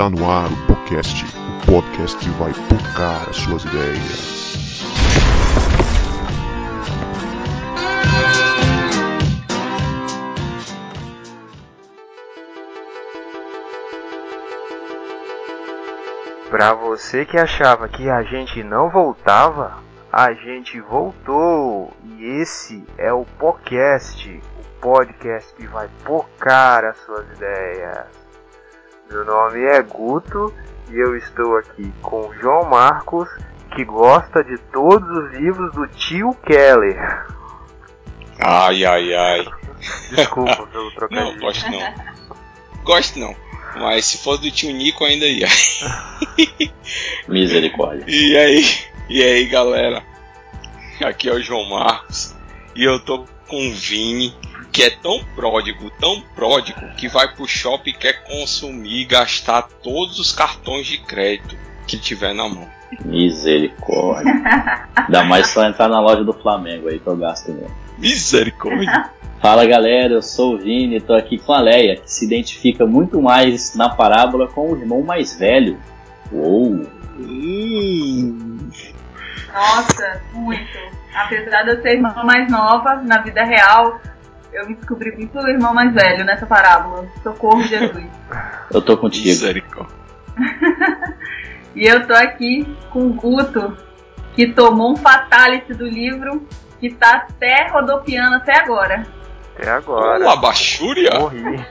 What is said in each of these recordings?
Está no ar o podcast, o podcast que vai tocar as suas ideias. Pra você que achava que a gente não voltava, a gente voltou! E esse é o podcast, o podcast que vai focar as suas ideias. Meu nome é Guto e eu estou aqui com o João Marcos, que gosta de todos os livros do tio Keller. Ai, ai, ai. Desculpa pelo trocadilho. Não, gosto não. Gosto não. Mas se fosse do tio Nico ainda ia. Misericórdia. E aí, e aí galera? Aqui é o João Marcos e eu tô com o Vini, que é tão pródigo, tão pródigo, que vai pro shopping e quer consumir e gastar todos os cartões de crédito que tiver na mão. Misericórdia. Ainda mais só entrar na loja do Flamengo aí que eu gasto mesmo. Misericórdia! Fala galera, eu sou o Vini e tô aqui com a Leia, que se identifica muito mais na parábola com o irmão mais velho. Uou! Hum, Nossa, muito. Apesar de eu ser irmã mais nova, na vida real, eu me descobri muito o irmão mais velho nessa parábola. Socorro, Jesus. Eu tô contigo. misericórdia. E eu tô aqui com o Guto, que tomou um fatality do livro, que tá até rodopiando até agora. Até agora. Uma bachúria? Morri.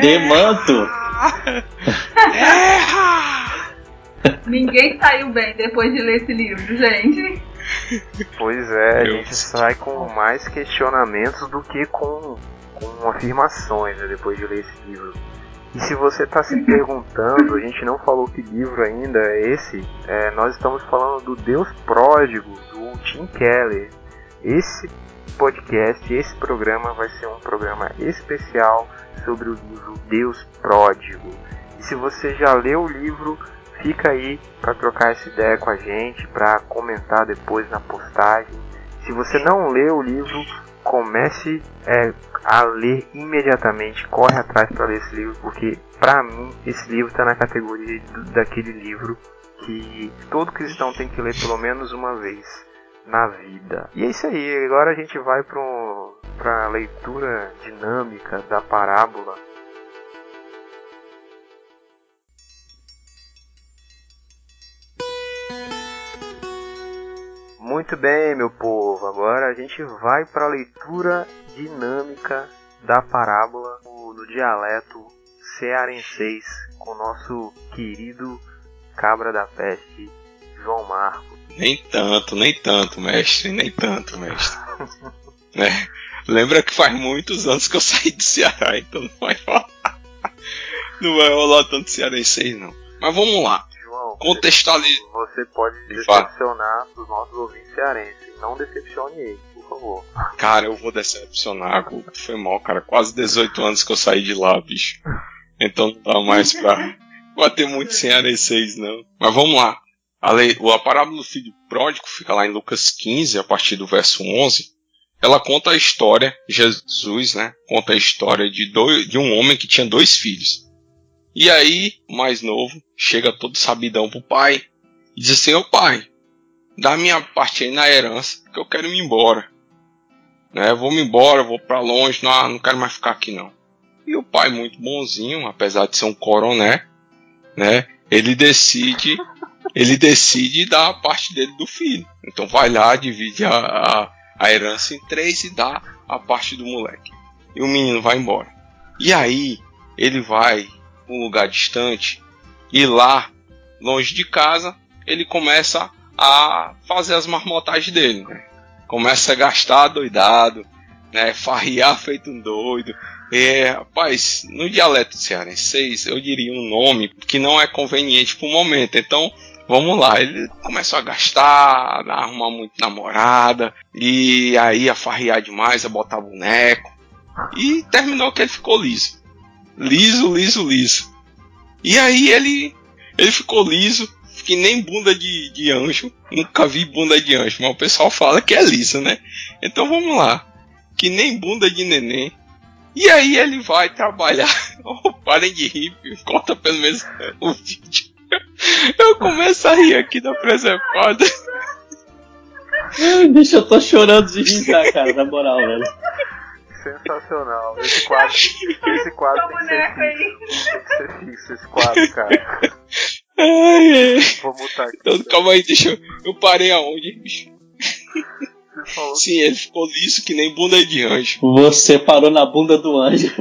Demanto! Ninguém saiu bem depois de ler esse livro, gente. Pois é, a gente sai com mais questionamentos do que com, com afirmações né, depois de ler esse livro. E se você está se perguntando, a gente não falou que livro ainda é esse, é, nós estamos falando do Deus Pródigo, do Tim Keller. Esse podcast, esse programa vai ser um programa especial sobre o livro Deus Pródigo. E se você já leu o livro, fica aí para trocar essa ideia com a gente, para comentar depois na postagem. Se você não leu o livro, comece é, a ler imediatamente, corre atrás para ler esse livro, porque para mim esse livro está na categoria do- daquele livro que todo cristão tem que ler pelo menos uma vez na vida. E é isso aí, agora a gente vai para a leitura dinâmica da parábola. Muito bem, meu povo. Agora a gente vai para a leitura dinâmica da parábola no, dialeto cearenseis com o nosso querido cabra da peste, João Marcos. Nem tanto, nem tanto, mestre, nem tanto, mestre. né? Lembra que faz muitos anos que eu saí do Ceará, então não vai rolar. Não vai rolar tanto cearense não. Mas vamos lá. João, Contextualiza. você pode decepcionar os nossos ouvintes cearenses. Não decepcione eles, por favor. Cara, eu vou decepcionar. Foi mal, cara. Quase 18 anos que eu saí de lá, bicho. Então não dá mais pra bater muito cearenseis, não. Mas vamos lá. A, lei, a parábola do filho pródigo fica lá em Lucas 15, a partir do verso 11. Ela conta a história, Jesus, né? Conta a história de, dois, de um homem que tinha dois filhos. E aí, o mais novo, chega todo sabidão pro pai e diz assim: Ô pai, dá minha parte aí na herança, que eu quero ir embora né? Vou me embora, vou pra longe, não, não quero mais ficar aqui não. E o pai muito bonzinho, apesar de ser um coroné, né? Ele decide, ele decide dar a parte dele do filho. Então vai lá, divide a, a, a herança em três e dá a parte do moleque. E o menino vai embora. E aí ele vai um lugar distante e lá, longe de casa, ele começa a fazer as marmotagens dele, né? começa a gastar doidado, né? Farriar feito um doido. É, rapaz, no dialeto cearense, eu diria um nome que não é conveniente pro momento. Então, vamos lá. Ele começou a gastar, a arrumar muito namorada, e aí a farriar demais, a botar boneco. E terminou que ele ficou liso. Liso, liso, liso. E aí ele, ele ficou liso, que nem bunda de, de anjo. Nunca vi bunda de anjo, mas o pessoal fala que é liso, né? Então vamos lá. Que nem bunda de neném. E aí ele vai trabalhar. Ô parem de rir, corta pelo menos o vídeo. Eu começo a rir aqui da preservada. Bicho, eu tô chorando de rir já, cara, na moral, velho. Sensacional. Esse quadro, esse quadro tem que fixo. Tem que ser fixo esse quadro, cara. Ai, ai. Vou mutar aqui. Então, calma aí, deixa eu. Eu parei aonde, bicho? Sim, ele ficou liso que nem bunda de anjo. Você parou na bunda do anjo.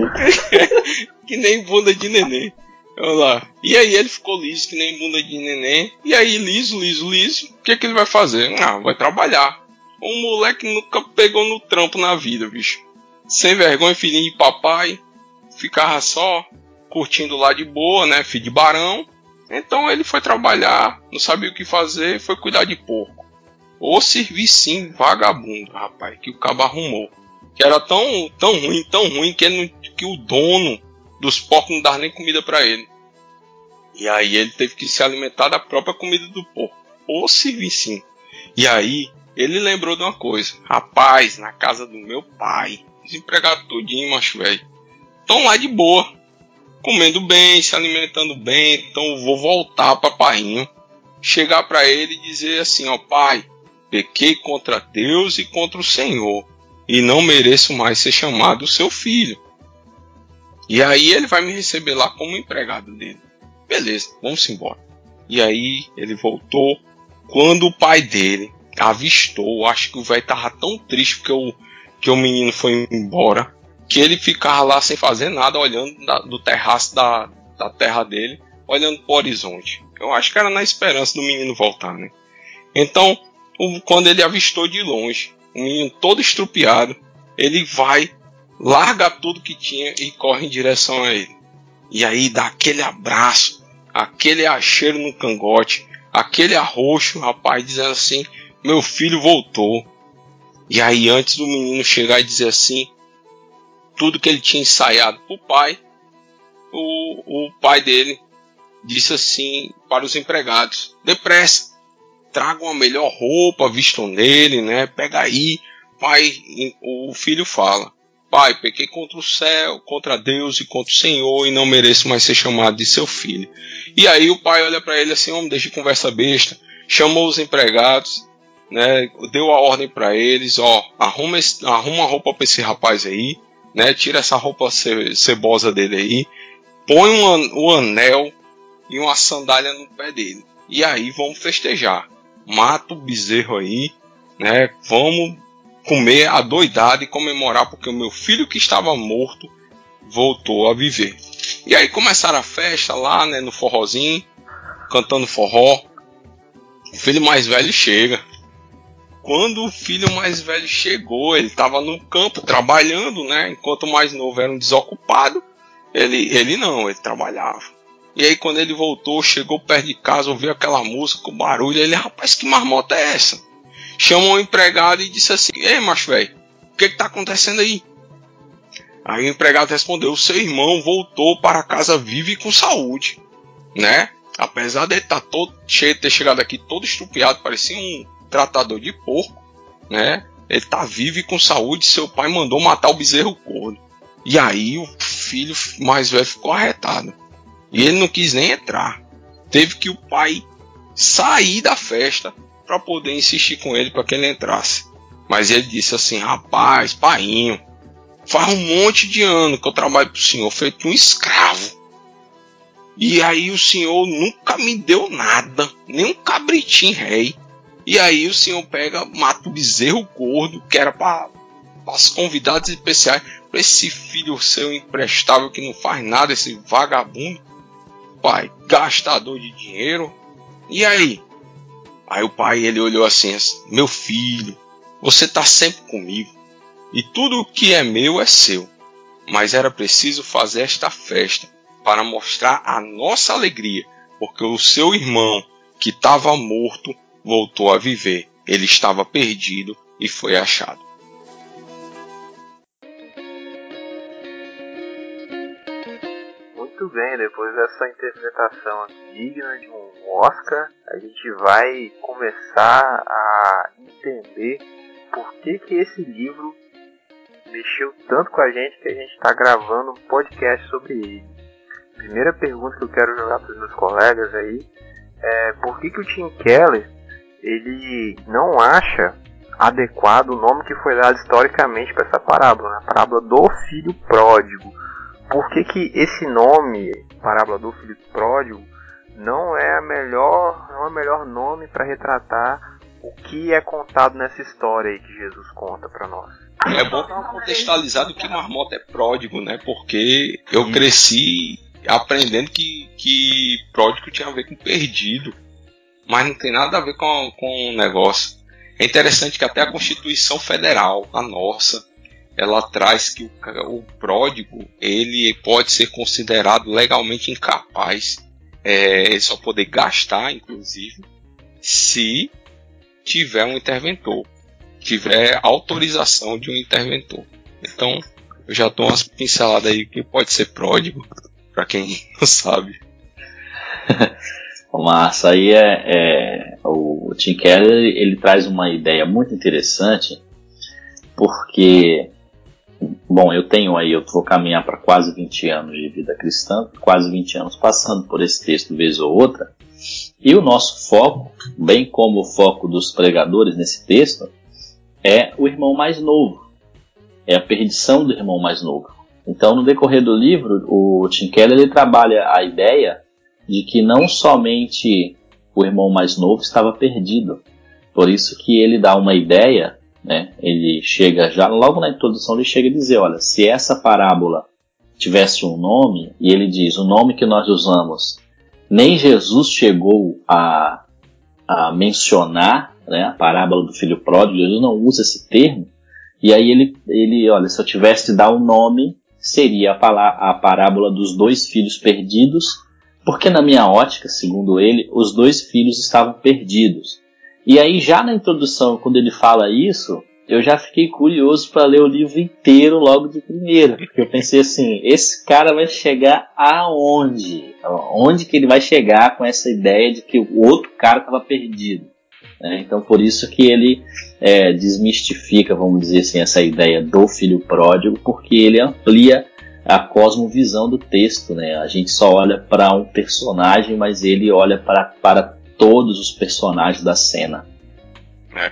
Que nem bunda de neném. Olha lá. E aí ele ficou liso que nem bunda de neném. E aí, liso, liso, liso. O que, que ele vai fazer? Ah, vai trabalhar. Um moleque nunca pegou no trampo na vida, bicho. Sem vergonha, filhinho de papai. Ficava só curtindo lá de boa, né? Filho de barão. Então ele foi trabalhar, não sabia o que fazer, foi cuidar de porco. Ô servicinho vagabundo, rapaz, que o cabo arrumou. Que era tão, tão ruim, tão ruim, que, ele que o dono dos porcos não dava nem comida pra ele. E aí ele teve que se alimentar da própria comida do porco. Ô servicinho. E aí ele lembrou de uma coisa. Rapaz, na casa do meu pai, desempregado todinho, macho velho. Tão lá de boa. Comendo bem, se alimentando bem. Então eu vou voltar pra painho. Chegar pra ele e dizer assim, ó pai, pequei contra Deus e contra o Senhor. E não mereço mais ser chamado seu filho. E aí ele vai me receber lá como empregado dele. Beleza, vamos embora. E aí ele voltou. Quando o pai dele avistou, acho que o velho tava tão triste porque o, que o menino foi embora, que ele ficava lá sem fazer nada, olhando da- do terraço da, da terra dele, olhando pro horizonte. Eu acho que era na esperança do menino voltar, né? Então, o- quando ele avistou de longe, o menino todo estrupiado, ele vai, larga tudo que tinha e corre em direção a ele. E aí dá aquele abraço, aquele acheiro no cangote, aquele arroxo, rapaz, dizendo assim: Meu filho voltou. E aí, antes do menino chegar e dizer assim, tudo que ele tinha ensaiado pro pai, o, o pai dele disse assim para os empregados: Depressa, tragam a melhor roupa, vistam nele, né? Pega aí. Pai, o filho fala: Pai, pequei contra o céu, contra Deus e contra o Senhor e não mereço mais ser chamado de seu filho. E aí o pai olha para ele assim: Homem, deixa de conversa besta. Chamou os empregados, né? Deu a ordem para eles: Ó, arruma, esse- arruma roupa para esse rapaz aí, né? Tira essa roupa ce- cebosa dele aí, põe um an- o anel e uma sandália no pé dele. E aí vamos festejar. Mata o bezerro aí, né? Vamos comer a doidada e comemorar porque o meu filho que estava morto voltou a viver. E aí começaram a festa lá, né, no forrozinho, cantando forró. O filho mais velho chega. Quando o filho mais velho chegou, ele estava no campo trabalhando, né? Enquanto o mais novo era um desocupado, ele, ele não, ele trabalhava. E aí quando ele voltou, chegou perto de casa, ouviu aquela música, o barulho, ele, rapaz, que marmota é essa? Chamou o empregado e disse assim, ei macho velho, o que que tá acontecendo aí? Aí o empregado respondeu, seu irmão voltou para casa vivo e com saúde, né? Apesar de ele estar todo cheio, ter chegado aqui todo estupiado, parecia um tratador de porco, né? Ele tá vivo e com saúde, seu pai mandou matar o bezerro gordo. E aí o filho mais velho ficou arretado. E ele não quis nem entrar. Teve que o pai sair da festa para poder insistir com ele para que ele entrasse. Mas ele disse assim: Rapaz, painho, faz um monte de ano que eu trabalho pro senhor, feito um escravo. E aí o senhor nunca me deu nada, nem um cabritinho rei. E aí o senhor pega, mata o bezerro gordo, que era para os convidados especiais, para esse filho seu imprestável que não faz nada, esse vagabundo pai, gastador de dinheiro. E aí? Aí o pai ele olhou assim, assim, meu filho, você tá sempre comigo e tudo que é meu é seu. Mas era preciso fazer esta festa para mostrar a nossa alegria, porque o seu irmão que estava morto voltou a viver. Ele estava perdido e foi achado. Muito bem, depois dessa interpretação digna de um Oscar, a gente vai começar a entender por que, que esse livro mexeu tanto com a gente que a gente está gravando um podcast sobre ele. primeira pergunta que eu quero jogar para os meus colegas aí é por que, que o Tim Keller ele não acha adequado o nome que foi dado historicamente para essa parábola, né? a parábola do filho pródigo. Por que, que esse nome, parábola do filho pródigo, não é a melhor, não é o melhor nome para retratar o que é contado nessa história aí que Jesus conta para nós? É bom dar uma contextualizada que Marmota é pródigo, né? Porque eu cresci aprendendo que, que pródigo tinha a ver com perdido. Mas não tem nada a ver com, com o negócio. É interessante que até a Constituição Federal, a nossa, ela traz que o, o pródigo ele pode ser considerado legalmente incapaz. É, ele só poder gastar, inclusive, se tiver um interventor, tiver autorização de um interventor. Então, eu já dou umas pinceladas aí que pode ser pródigo, para quem não sabe. Massa, aí é, é, o Tim Keller ele traz uma ideia muito interessante, porque, bom, eu tenho aí, eu vou caminhar para quase 20 anos de vida cristã, quase 20 anos passando por esse texto vez ou outra, e o nosso foco, bem como o foco dos pregadores nesse texto, é o irmão mais novo, é a perdição do irmão mais novo. Então, no decorrer do livro, o Tim Keller ele trabalha a ideia de que não somente o irmão mais novo estava perdido. Por isso que ele dá uma ideia, né? Ele chega já logo na introdução ele chega a dizer, olha, se essa parábola tivesse um nome e ele diz o nome que nós usamos, nem Jesus chegou a, a mencionar, né? A parábola do filho pródigo, Jesus não usa esse termo. E aí ele, ele, olha, se eu tivesse de dar um nome, seria a, a parábola dos dois filhos perdidos porque na minha ótica, segundo ele, os dois filhos estavam perdidos. E aí já na introdução, quando ele fala isso, eu já fiquei curioso para ler o livro inteiro logo de primeira, porque eu pensei assim, esse cara vai chegar aonde? Onde que ele vai chegar com essa ideia de que o outro cara estava perdido? Né? Então por isso que ele é, desmistifica, vamos dizer assim, essa ideia do filho pródigo, porque ele amplia a cosmovisão do texto, né? A gente só olha para um personagem, mas ele olha para, todos os personagens da cena. É.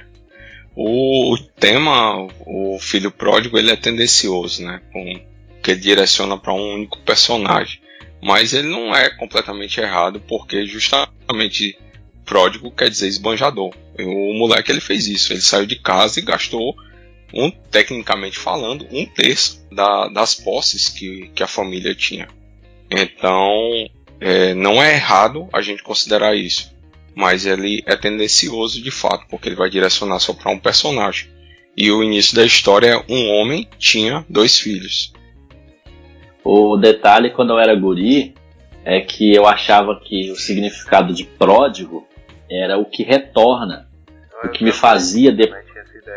O, tema, o filho pródigo, ele é tendencioso, né? Com, que direciona para um único personagem. Mas ele não é completamente errado, porque justamente pródigo quer dizer esbanjador. O moleque ele fez isso, ele saiu de casa e gastou um, tecnicamente falando, um terço da, das posses que, que a família tinha. Então, é, não é errado a gente considerar isso, mas ele é tendencioso de fato, porque ele vai direcionar só para um personagem. E o início da história é um homem tinha dois filhos. O detalhe quando eu era guri é que eu achava que o significado de pródigo era o que retorna, o que me fazia depois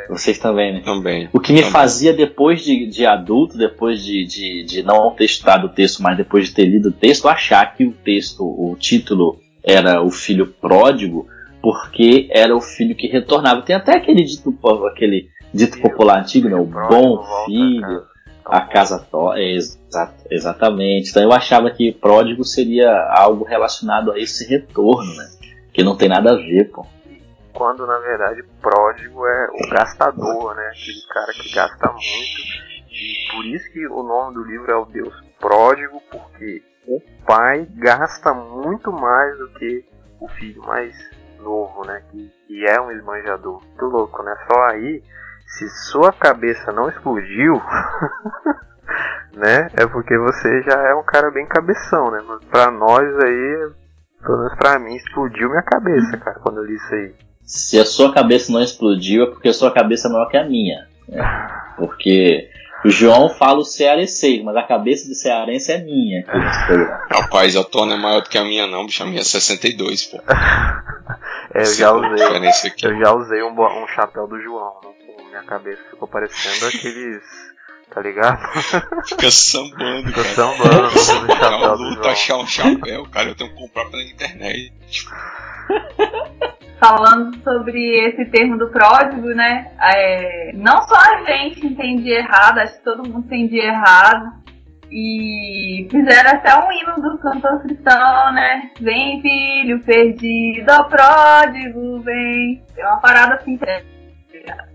vocês também, né? Também. O que me também. fazia depois de, de adulto, depois de, de, de não ter estudado o texto, mas depois de ter lido o texto, achar que o texto, o título era o filho pródigo, porque era o filho que retornava. Tem até aquele dito, aquele dito popular antigo, né? O bom filho, a casa to é, exa exatamente. Então eu achava que pródigo seria algo relacionado a esse retorno, né? Que não tem nada a ver, pô quando na verdade pródigo é o gastador, né? Aquele cara que gasta muito. E por isso que o nome do livro é o Deus Pródigo, porque o pai gasta muito mais do que o filho mais novo, né? Que, que é um esbanjador. Muito louco, né? Só aí, se sua cabeça não explodiu, né? É porque você já é um cara bem cabeção, né? Mas pra nós aí, pelo menos pra mim, explodiu minha cabeça, cara, quando eu li isso aí. Se a sua cabeça não explodiu, é porque a sua cabeça é maior que a minha. Né? Porque o João fala o cearense, mas a cabeça de cearense é minha. Rapaz, a tona é maior do que a minha, não, bicho. A minha é 62, pô. é, eu já usei. Eu já usei um, um chapéu do João. Né? Minha cabeça ficou parecendo aqueles. Tá ligado? Fica sambando, Fica cara. sambando. Fica sambando. luta achar um chapéu, cara. Eu tenho que comprar pela internet. falando sobre esse termo do pródigo, né? É, não só a gente entendia errado, acho que todo mundo entendia errado. E fizeram até um hino do cantor cristão, né? Vem, filho perdido, ó pródigo, vem. É uma parada assim.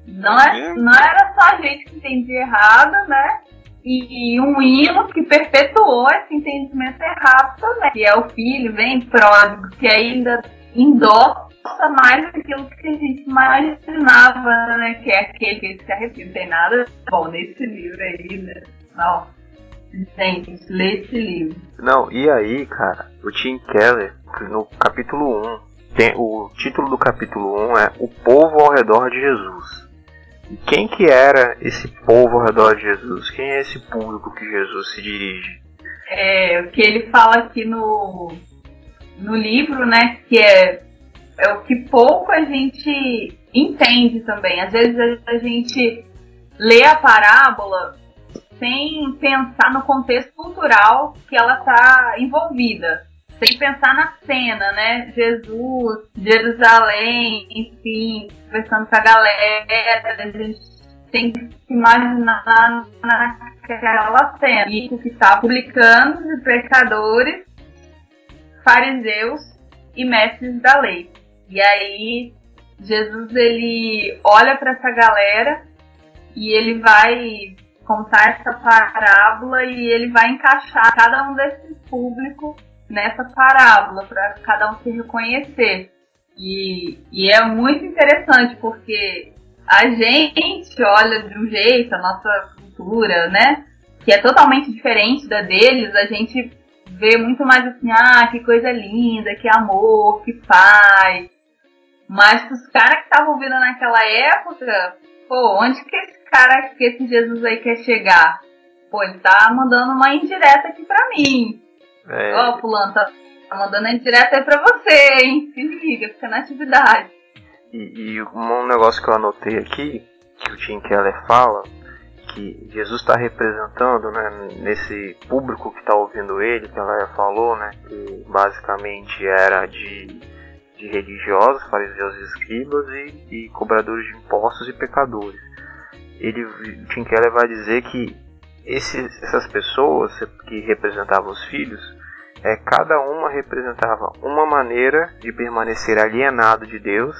Não, é, não era só a gente que entendia errado, né? E, um hino que perpetuou esse entendimento errado também. Que é o filho, vem pródigo, que ainda endossa mais aquilo que a gente imaginava, né? Que é aquele que se arrepende. Não tem nada bom nesse livro aí, né? Não. Gente, lê esse livro. Não, e aí, cara, o Tim Keller, no capítulo 1, tem, o título do capítulo 1 é O Povo ao Redor de Jesus. E quem que era esse povo ao redor de Jesus? Quem é esse público que Jesus se dirige? É, o que ele fala aqui no, no livro, né, que é, é o que pouco a gente entende também. Às vezes a, gente lê a parábola sem pensar no contexto cultural que ela está envolvida, sem pensar na cena, né? Jesus, Jerusalém, enfim, conversando com a galera, a gente tem que se imaginar naquela cena. E o que está publicando de pecadores, fariseus e mestres da lei. E aí Jesus ele olha para essa galera e ele vai contar essa parábola e ele vai encaixar cada um desses públicos nessa parábola para cada um se reconhecer. E, e é muito interessante porque a gente olha de um jeito, a nossa cultura, né? Que é totalmente diferente da deles, a gente vê muito mais assim, ah, que coisa linda, que amor, que paz. Mas os caras que estavam ouvindo naquela época, pô, onde que esse cara, que esse Jesus aí quer chegar? Pô, ele tá mandando uma indireta aqui pra mim. É, Ó, fulano, tá, tá mandando a indireta aí pra você, hein? Se liga, fica na atividade. e, e um negócio que eu anotei aqui, que o Tim Keller fala, que Jesus está representando né, nesse público que está ouvindo ele, que ela já falou, né, que basicamente era de, de religiosos, fariseus e escribas e, e cobradores de impostos e pecadores. Ele, Tim Keller vai dizer que esses, essas pessoas que representavam os filhos, é, cada uma representava uma maneira de permanecer alienado de Deus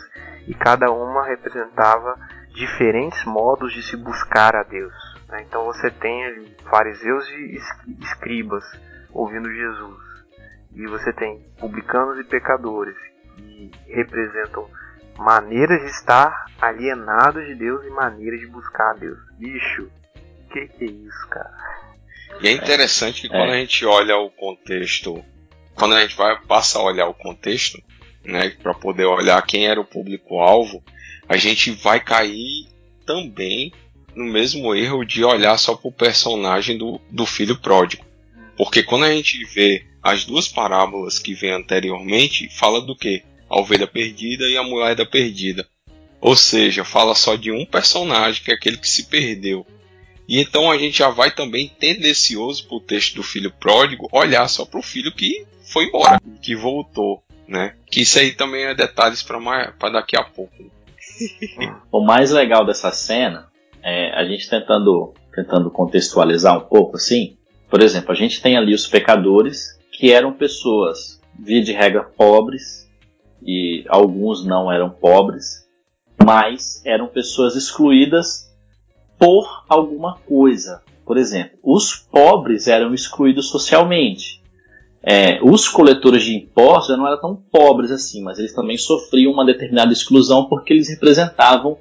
e cada uma representava diferentes modos de se buscar a Deus. né? Então você tem ali fariseus e es- escribas ouvindo Jesus, e você tem publicanos e pecadores que representam maneiras de estar alienados de Deus e maneiras de buscar a Deus. Bicho, que que é isso, cara? E é interessante que quando a gente olha o contexto, quando a gente vai passa a olhar o contexto, né, para poder olhar quem era o público-alvo, a gente vai cair também no mesmo erro de olhar só pro personagem do, do filho pródigo. Porque quando a gente vê as duas parábolas que vem anteriormente, fala do que? A ovelha perdida e a moeda perdida. Ou seja, fala só de um personagem, que é aquele que se perdeu. E então a gente já vai também tendencioso pro texto do filho pródigo olhar só pro filho que foi embora, que voltou, né? Que isso aí também é detalhes para daqui a pouco. O mais legal dessa cena é a gente tentando, tentando contextualizar um pouco assim. Por exemplo, a gente tem ali os pecadores que eram pessoas, via de regra, pobres, e alguns não eram pobres, mas eram pessoas excluídas por alguma coisa. Por exemplo, os pobres eram excluídos socialmente. É, os coletores de impostos não eram tão pobres assim, mas eles também sofriam uma determinada exclusão porque eles representavam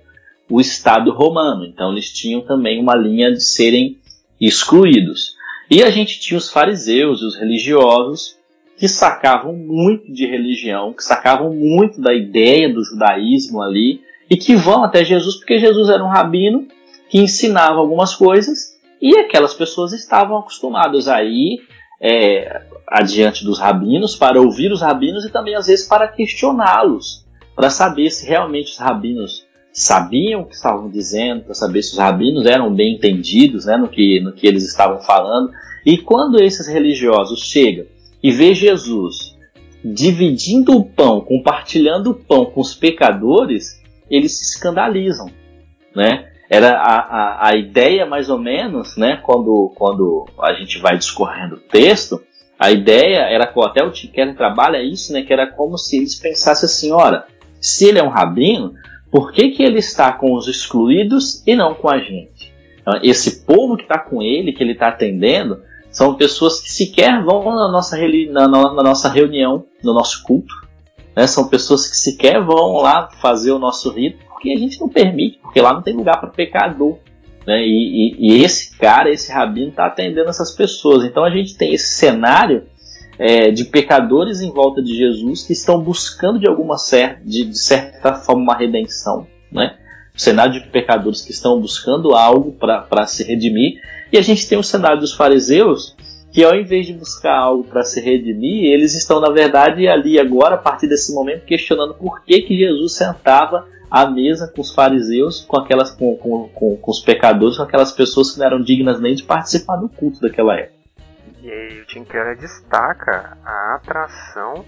o Estado romano. Então eles tinham também uma linha de serem excluídos. E a gente tinha os fariseus e os religiosos que sacavam muito de religião, que sacavam muito da ideia do judaísmo ali e que vão até Jesus porque Jesus era um rabino que ensinava algumas coisas e aquelas pessoas estavam acostumadas a ir é, adiante dos rabinos para ouvir os rabinos e também às vezes para questioná-los, para saber se realmente os rabinos sabiam o que estavam dizendo, para saber se os rabinos eram bem entendidos né, no, que, no que eles estavam falando. E quando esses religiosos chegam e vê Jesus dividindo o pão, compartilhando o pão com os pecadores, eles se escandalizam, né? era a, a, a ideia mais ou menos, né, quando, quando a gente vai discorrendo o texto, a ideia era, até o Keller trabalha isso, né, que era como se eles pensassem assim, ora, se ele é um rabino, por que, que ele está com os excluídos e não com a gente? Então, esse povo que está com ele, que ele está atendendo, são pessoas que sequer vão na nossa, na, na nossa reunião, no nosso culto. Né? São pessoas que sequer vão lá fazer o nosso rito, porque a gente não permite, porque lá não tem lugar para pecador. Né? E, e, e, esse cara, esse rabino, está atendendo essas pessoas. Então a gente tem esse cenário é, de pecadores em volta de Jesus que estão buscando de alguma certa, de, de certa forma uma redenção, né? Cenário de pecadores que estão buscando algo para se redimir e a gente tem o cenário dos fariseus que ao invés de buscar algo para se redimir, eles estão na verdade ali agora a partir desse momento questionando por que que Jesus sentava à mesa com os fariseus, com aquelas com, com, com, com os pecadores, com aquelas pessoas que não eram dignas nem de participar do culto daquela época. E aí o Tim Keller destaca a atração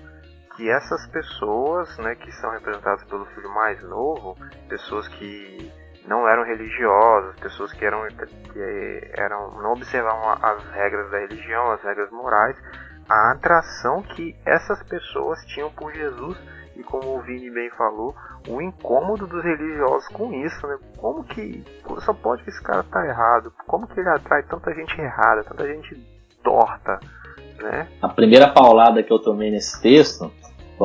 que essas pessoas, né, que são representadas pelo filho mais novo, pessoas que não eram religiosas, pessoas que eram, que eram não observavam as regras da religião, as regras morais, a atração que essas pessoas tinham por Jesus e como o Vini bem falou, o incômodo dos religiosos com isso, né? Como que só pode que esse cara tá errado? Como que ele atrai tanta gente errada, tanta gente torta, né? A primeira paulada que eu tomei nesse texto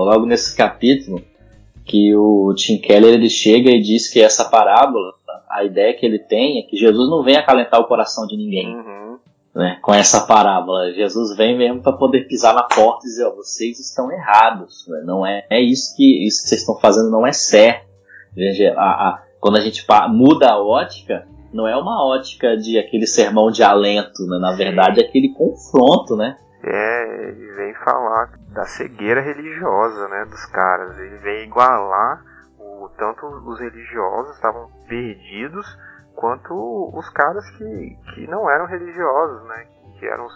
logo nesse capítulo que o Tim Keller ele chega e diz que essa parábola, a ideia que ele tem é que Jesus não vem acalentar o coração de ninguém. Uhum. Né, com essa parábola, Jesus vem mesmo para poder pisar na porta e dizer: ó, vocês estão errados, né? não é, é isso que isso que vocês estão fazendo não é certo. A, a, quando a gente muda a ótica, não é uma ótica de aquele sermão de alento, né? na verdade é aquele confronto, né? É, ele vem falar da cegueira religiosa, né, dos caras. Ele vem igualar o tanto os religiosos estavam perdidos quanto os caras que, que não eram religiosos, né, que eram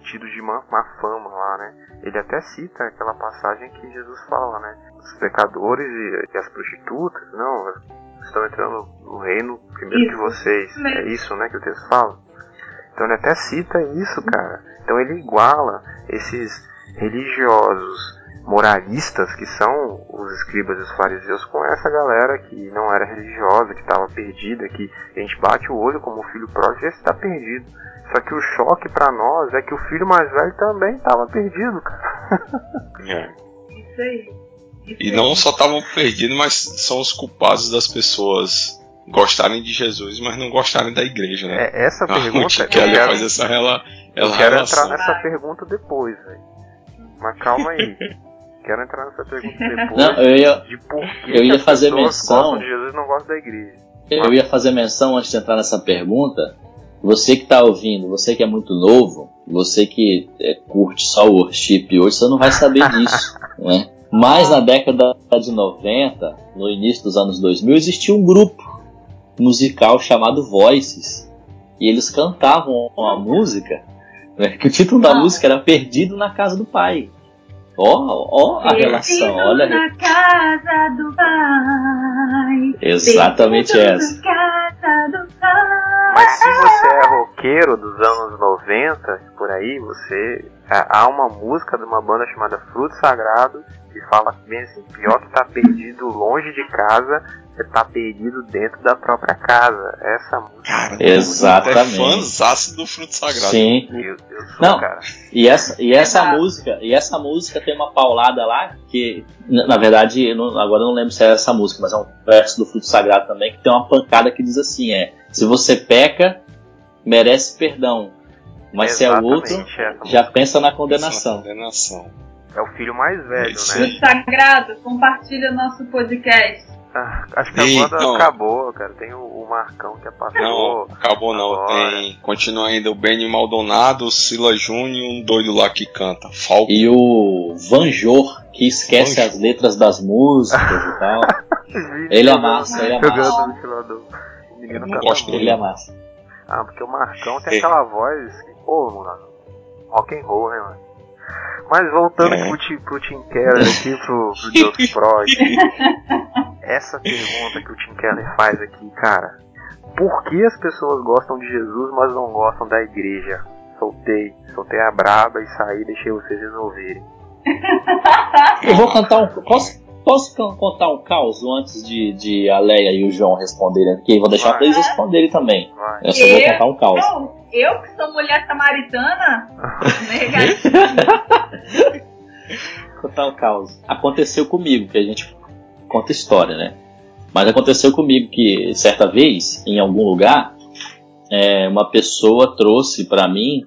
tidos de má, má fama lá, né. Ele até cita aquela passagem que Jesus fala, né, os pecadores e, e as prostitutas, não, estão entrando no reino primeiro isso. que vocês. É isso, né, que o texto fala. Então ele até cita isso, cara. Então ele iguala esses religiosos moralistas que são os escribas e os fariseus com essa galera que não era religiosa, que estava perdida, que a gente bate o olho como filho pródigo e está perdido. Só que o choque para nós é que o filho mais velho também estava perdido, cara. É. Isso aí. E não só estavam perdidos, mas são os culpados das pessoas gostarem de Jesus, mas não gostarem da igreja, né? É, essa pergunta. que ela faz essa rela, eu quero relação. entrar nessa pergunta depois, velho. Mas calma aí. quero entrar nessa pergunta depois. Não, eu ia, de por que eu ia que fazer menção. de Jesus não gostam da igreja. Eu ia fazer menção antes de entrar nessa pergunta. Você que está ouvindo, você que é muito novo, você que é, curte só o worship hoje, você não vai saber disso, né? Mas na década de 90, no início dos anos 2000, existia um grupo musical chamado Voices. E eles cantavam uma música, né, que o título da ah. música era Perdido na Casa do Pai. Ó, ó a relação, olha. na casa do pai. Exatamente Perdido essa. Na casa do pai. Roqueiro dos anos 90, por aí, você. Há uma música de uma banda chamada Fruto Sagrado que fala bem assim, pior que tá perdido longe de casa, você tá perdido dentro da própria casa. Essa música. Cara, Exatamente. É fãzaço do fruto sagrado. Sim. Eu, eu sou, Não, cara. E essa, e essa Exato. música, e essa música tem uma paulada lá que, na na verdade, eu não- agora eu não lembro se é essa música, mas é um verso do fruto sagrado também que tem uma pancada que diz assim: é, se você peca, merece perdão, mas se é o outro, Exatamente essa já pensa na condenação. condenação. É o filho mais velho, Isso né? Sagrado, compartilha nosso podcast. Ah, acho que a não. acabou, cara. Tem o, o Marcão que é pastor. Não, acabou não. Agora. Tem, continua ainda o Benny Maldonado, o Sila Júnior, um doido lá que canta. Falco. E o Vanjor, que esquece Vanjor. as letras das músicas e tal. Ele é massa, ele é Jogando massa. no ventilador. O menino Eu não gosto. Ele é massa. Ah, porque o Marcão tem É. aquela voz que, pô, mano, rock and roll, né, mano? Mas voltando É. pro, Tim- pro Tim Keller aqui, pro, pro Deus Prod, essa pergunta que o Tim Keller faz aqui, cara, por que as pessoas gostam de Jesus, mas não gostam da igreja? Soltei, soltei a braba e saí, deixei vocês resolverem. Eu vou contar um. Posso, posso contar um caos antes de, de a Leia e o João responderem? Porque vou deixar pra eles responderem também. Vai. Eu só vou contar um caos. Eu, eu que sou mulher samaritana, negativa. contar um caos. Aconteceu comigo, que a gente conta história, né? Mas aconteceu comigo que certa vez, em algum lugar, é, uma pessoa trouxe para mim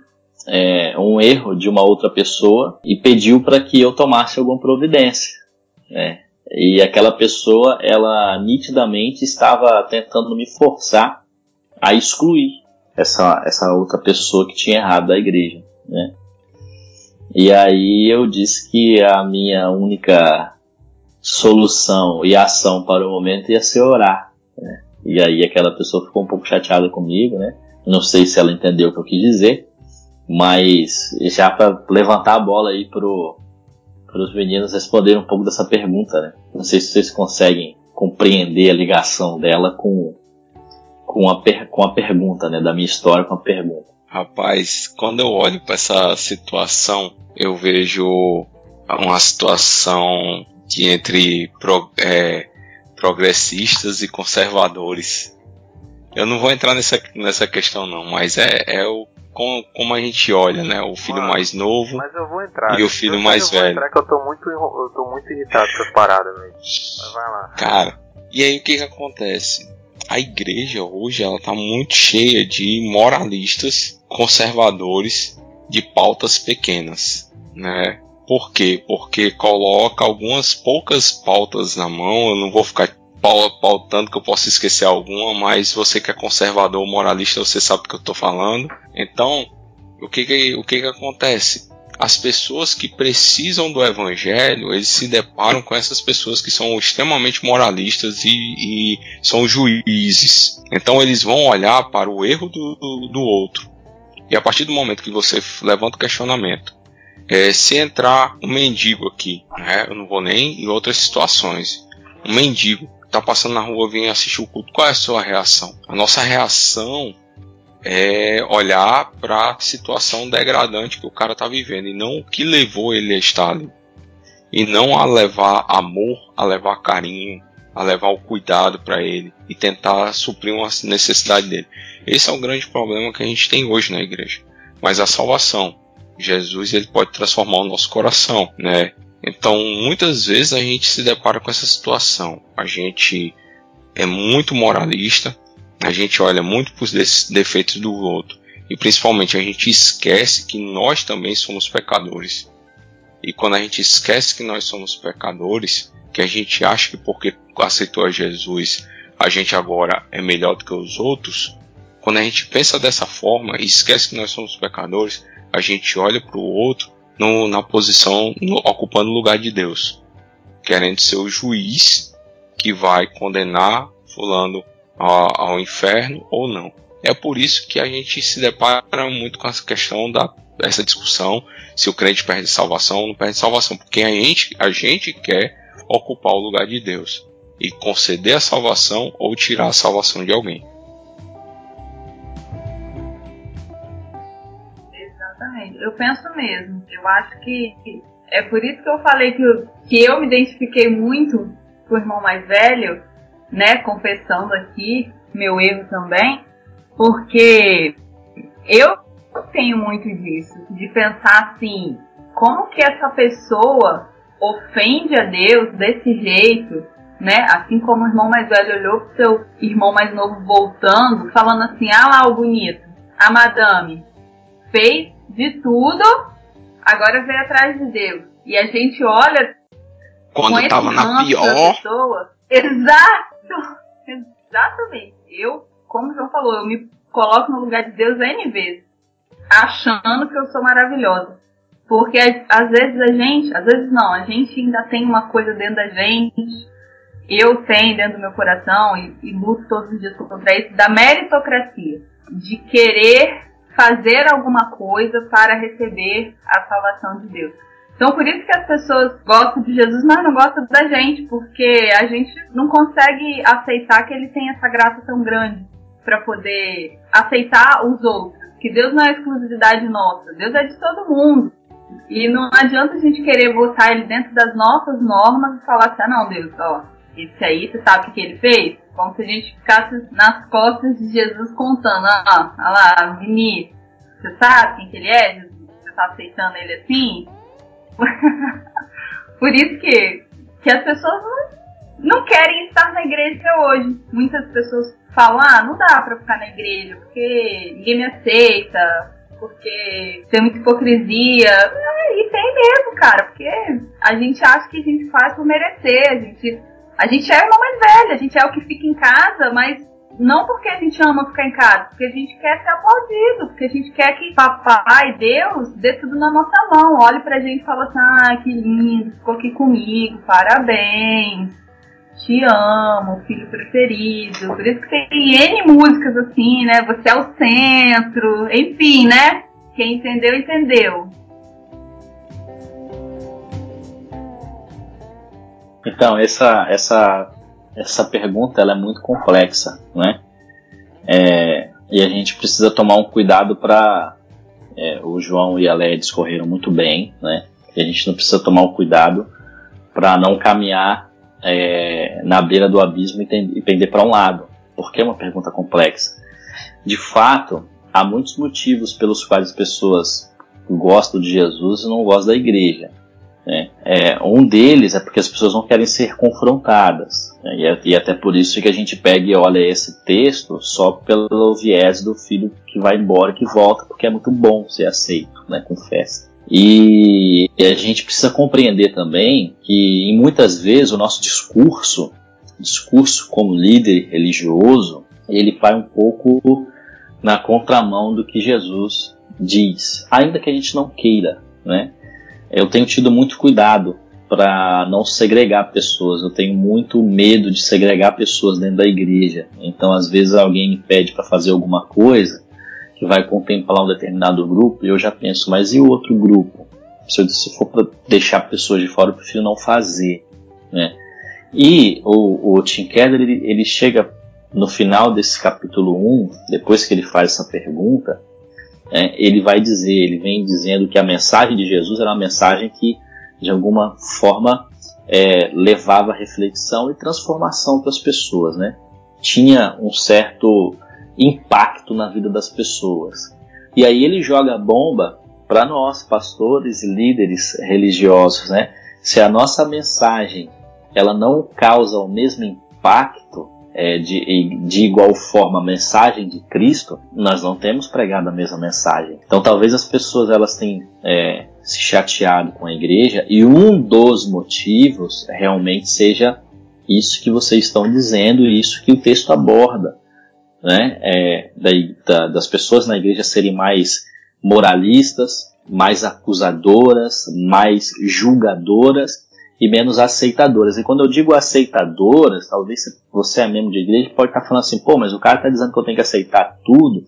é, um erro de uma outra pessoa e pediu para que eu tomasse alguma providência. né? E aquela pessoa, ela nitidamente estava tentando me forçar a excluir essa, essa outra pessoa que tinha errado da igreja. Né? E aí eu disse que a minha única solução e ação para o momento ia ser orar. Né? E aí aquela pessoa ficou um pouco chateada comigo, né? Não sei se ela entendeu o que eu quis dizer, mas já para levantar a bola aí pro para os meninos responderem um pouco dessa pergunta, né? Não sei se vocês conseguem compreender a ligação dela com com a, per, com a pergunta, né? Da minha história com a pergunta. Rapaz, quando eu olho para essa situação, eu vejo uma situação de entre pro, é, progressistas e conservadores. Eu não vou entrar nessa, nessa questão não, mas é, é o como, como a gente olha, né? O filho Mano, mais novo. Entrar. E o filho Eu- mais eu vou velho. entrar que eu tô muito, eu tô muito irritado com as paradas, velho. Mas vai lá. Cara, e aí o que que acontece? A igreja hoje ela tá muito cheia de moralistas conservadores de pautas pequenas, né? Por quê? Porque coloca algumas poucas pautas na mão, eu não vou ficar pautando que eu posso esquecer alguma, mas você que é conservador ou moralista, você sabe do que eu tô falando. Então, o que que, o que que acontece? As pessoas que precisam do evangelho, eles se deparam com essas pessoas que são extremamente moralistas e, e são juízes. Então eles vão olhar para o erro do, do, do outro. E a partir do momento que você levanta o questionamento, é, se entrar um mendigo aqui, né, eu não vou nem em outras situações, um mendigo tá passando na rua, vem assistir o culto, qual é a sua reação? A nossa reação é olhar para a situação degradante que o cara tá vivendo e não o que levou ele a estar ali. E não a levar amor, a levar carinho, a levar o cuidado para ele e tentar suprir uma necessidade dele. Esse é o grande problema que a gente tem hoje na igreja. Mas a salvação, Jesus ele pode transformar o nosso coração, né? Então, muitas vezes a gente se depara com essa situação. A gente é muito moralista, a gente olha muito para os defeitos do outro e principalmente a gente esquece que nós também somos pecadores. E quando a gente esquece que nós somos pecadores, que a gente acha que porque aceitou a Jesus, a gente agora é melhor do que os outros, quando a gente pensa dessa forma e esquece que nós somos pecadores, a gente olha para o outro no, na posição, no, ocupando o lugar de Deus, querendo ser o juiz que vai condenar fulano ao, ao inferno ou não. É por isso que a gente se depara muito com essa questão da essa discussão se o crente perde salvação ou não perde salvação, porque a gente, a gente quer ocupar o lugar de Deus e conceder a salvação ou tirar a salvação de alguém. Exatamente. Eu penso mesmo. Eu acho que é por isso que eu falei que eu, que eu me identifiquei muito com o irmão mais velho, né? Confessando aqui meu erro também, porque eu tenho muito disso, de pensar assim, como que essa pessoa ofende a Deus desse jeito, né? Assim como o irmão mais velho olhou pro seu irmão mais novo voltando, falando assim, ah lá o bonito, a madame fez de tudo, agora veio atrás de Deus. E a gente olha Quando com tava na pior, pessoa. Exato! Exatamente. Eu, como o João falou, eu me coloco no lugar de Deus N vezes, achando que eu sou maravilhosa. Porque às vezes a gente, às vezes não, a gente ainda tem uma coisa dentro da gente, eu tenho dentro do meu coração e, e luto todos os dias contra isso, da meritocracia, de querer fazer alguma coisa para receber a salvação de Deus. Então, por isso que as pessoas gostam de Jesus, mas não gostam da gente, porque a gente não consegue aceitar que ele tem essa graça tão grande. para poder aceitar os outros. Que Deus não é exclusividade nossa, Deus é de todo mundo. E não adianta a gente querer botar ele dentro das nossas normas e falar assim, ah não, Deus, ó, esse aí, você sabe o que ele fez? Como se a gente ficasse nas costas de Jesus contando, ó, olha lá, Vinícius, você sabe quem que ele é, Jesus? Você tá aceitando ele assim? Por isso que, que as pessoas não, não querem estar na igreja hoje. Muitas pessoas falam, ah, não dá pra ficar na igreja, porque ninguém me aceita, porque tem muita hipocrisia. Ah, e tem mesmo, cara, porque a gente acha que a gente faz por merecer, a gente, a gente é irmã mais velha, a gente é o que fica em casa, mas não porque a gente ama ficar em casa, porque a gente quer ser aplaudido, porque a gente quer que papai, Deus, dê tudo na nossa mão, olhe pra gente e fale assim, ah, que lindo, ficou aqui comigo, parabéns, te amo, filho preferido. Por isso que tem N músicas assim, né? Você é o centro, enfim, né? Quem entendeu, entendeu. Então, essa, essa essa pergunta ela é muito complexa, né? É, e a gente precisa tomar um cuidado para é, o João e a Léa discorreram muito bem, né? E a gente não precisa tomar um cuidado para não caminhar é, na beira do abismo e pender para um lado, porque é uma pergunta complexa. De fato, há muitos motivos pelos quais as pessoas gostam de Jesus e não gostam da igreja. Né? É, um deles é porque as pessoas não querem ser confrontadas. Né? E, é, e, até por isso que a gente pega e olha esse texto só pelo viés do filho que vai embora, que volta, porque é muito bom ser aceito né, com festa. E, e a gente precisa compreender também que muitas vezes o nosso discurso, discurso como líder religioso, ele vai um pouco na contramão do que Jesus diz, ainda que a gente não queira, né? Eu tenho tido muito cuidado para não segregar pessoas. Eu tenho muito medo de segregar pessoas dentro da igreja. Então, às vezes, alguém me pede para fazer alguma coisa que vai contemplar um determinado grupo e eu já penso, mas e o outro grupo? Se, eu, se for para deixar pessoas de fora, eu prefiro não fazer. Né? E o, o Tim Keller ele, ele chega no final desse capítulo 1, depois que ele faz essa pergunta, é, ele vai dizer, ele vem dizendo que a mensagem de Jesus era uma mensagem que, de alguma forma, é, levava reflexão e transformação para as pessoas, né? Tinha um certo impacto na vida das pessoas. E aí ele joga a bomba para nós, pastores e líderes religiosos, né? Se a nossa mensagem ela não causa o mesmo impacto é, de, de igual forma a mensagem de Cristo, nós não temos pregado a mesma mensagem. Então talvez as pessoas elas tenham é, se chateado com a igreja e um dos motivos realmente seja isso que vocês estão dizendo e isso que o texto aborda, né? É, da, da, das pessoas na igreja serem mais moralistas, mais acusadoras, mais julgadoras e menos aceitadoras. E quando eu digo aceitadoras, talvez você é membro de igreja pode estar falando assim, pô, mas o cara está dizendo que eu tenho que aceitar tudo.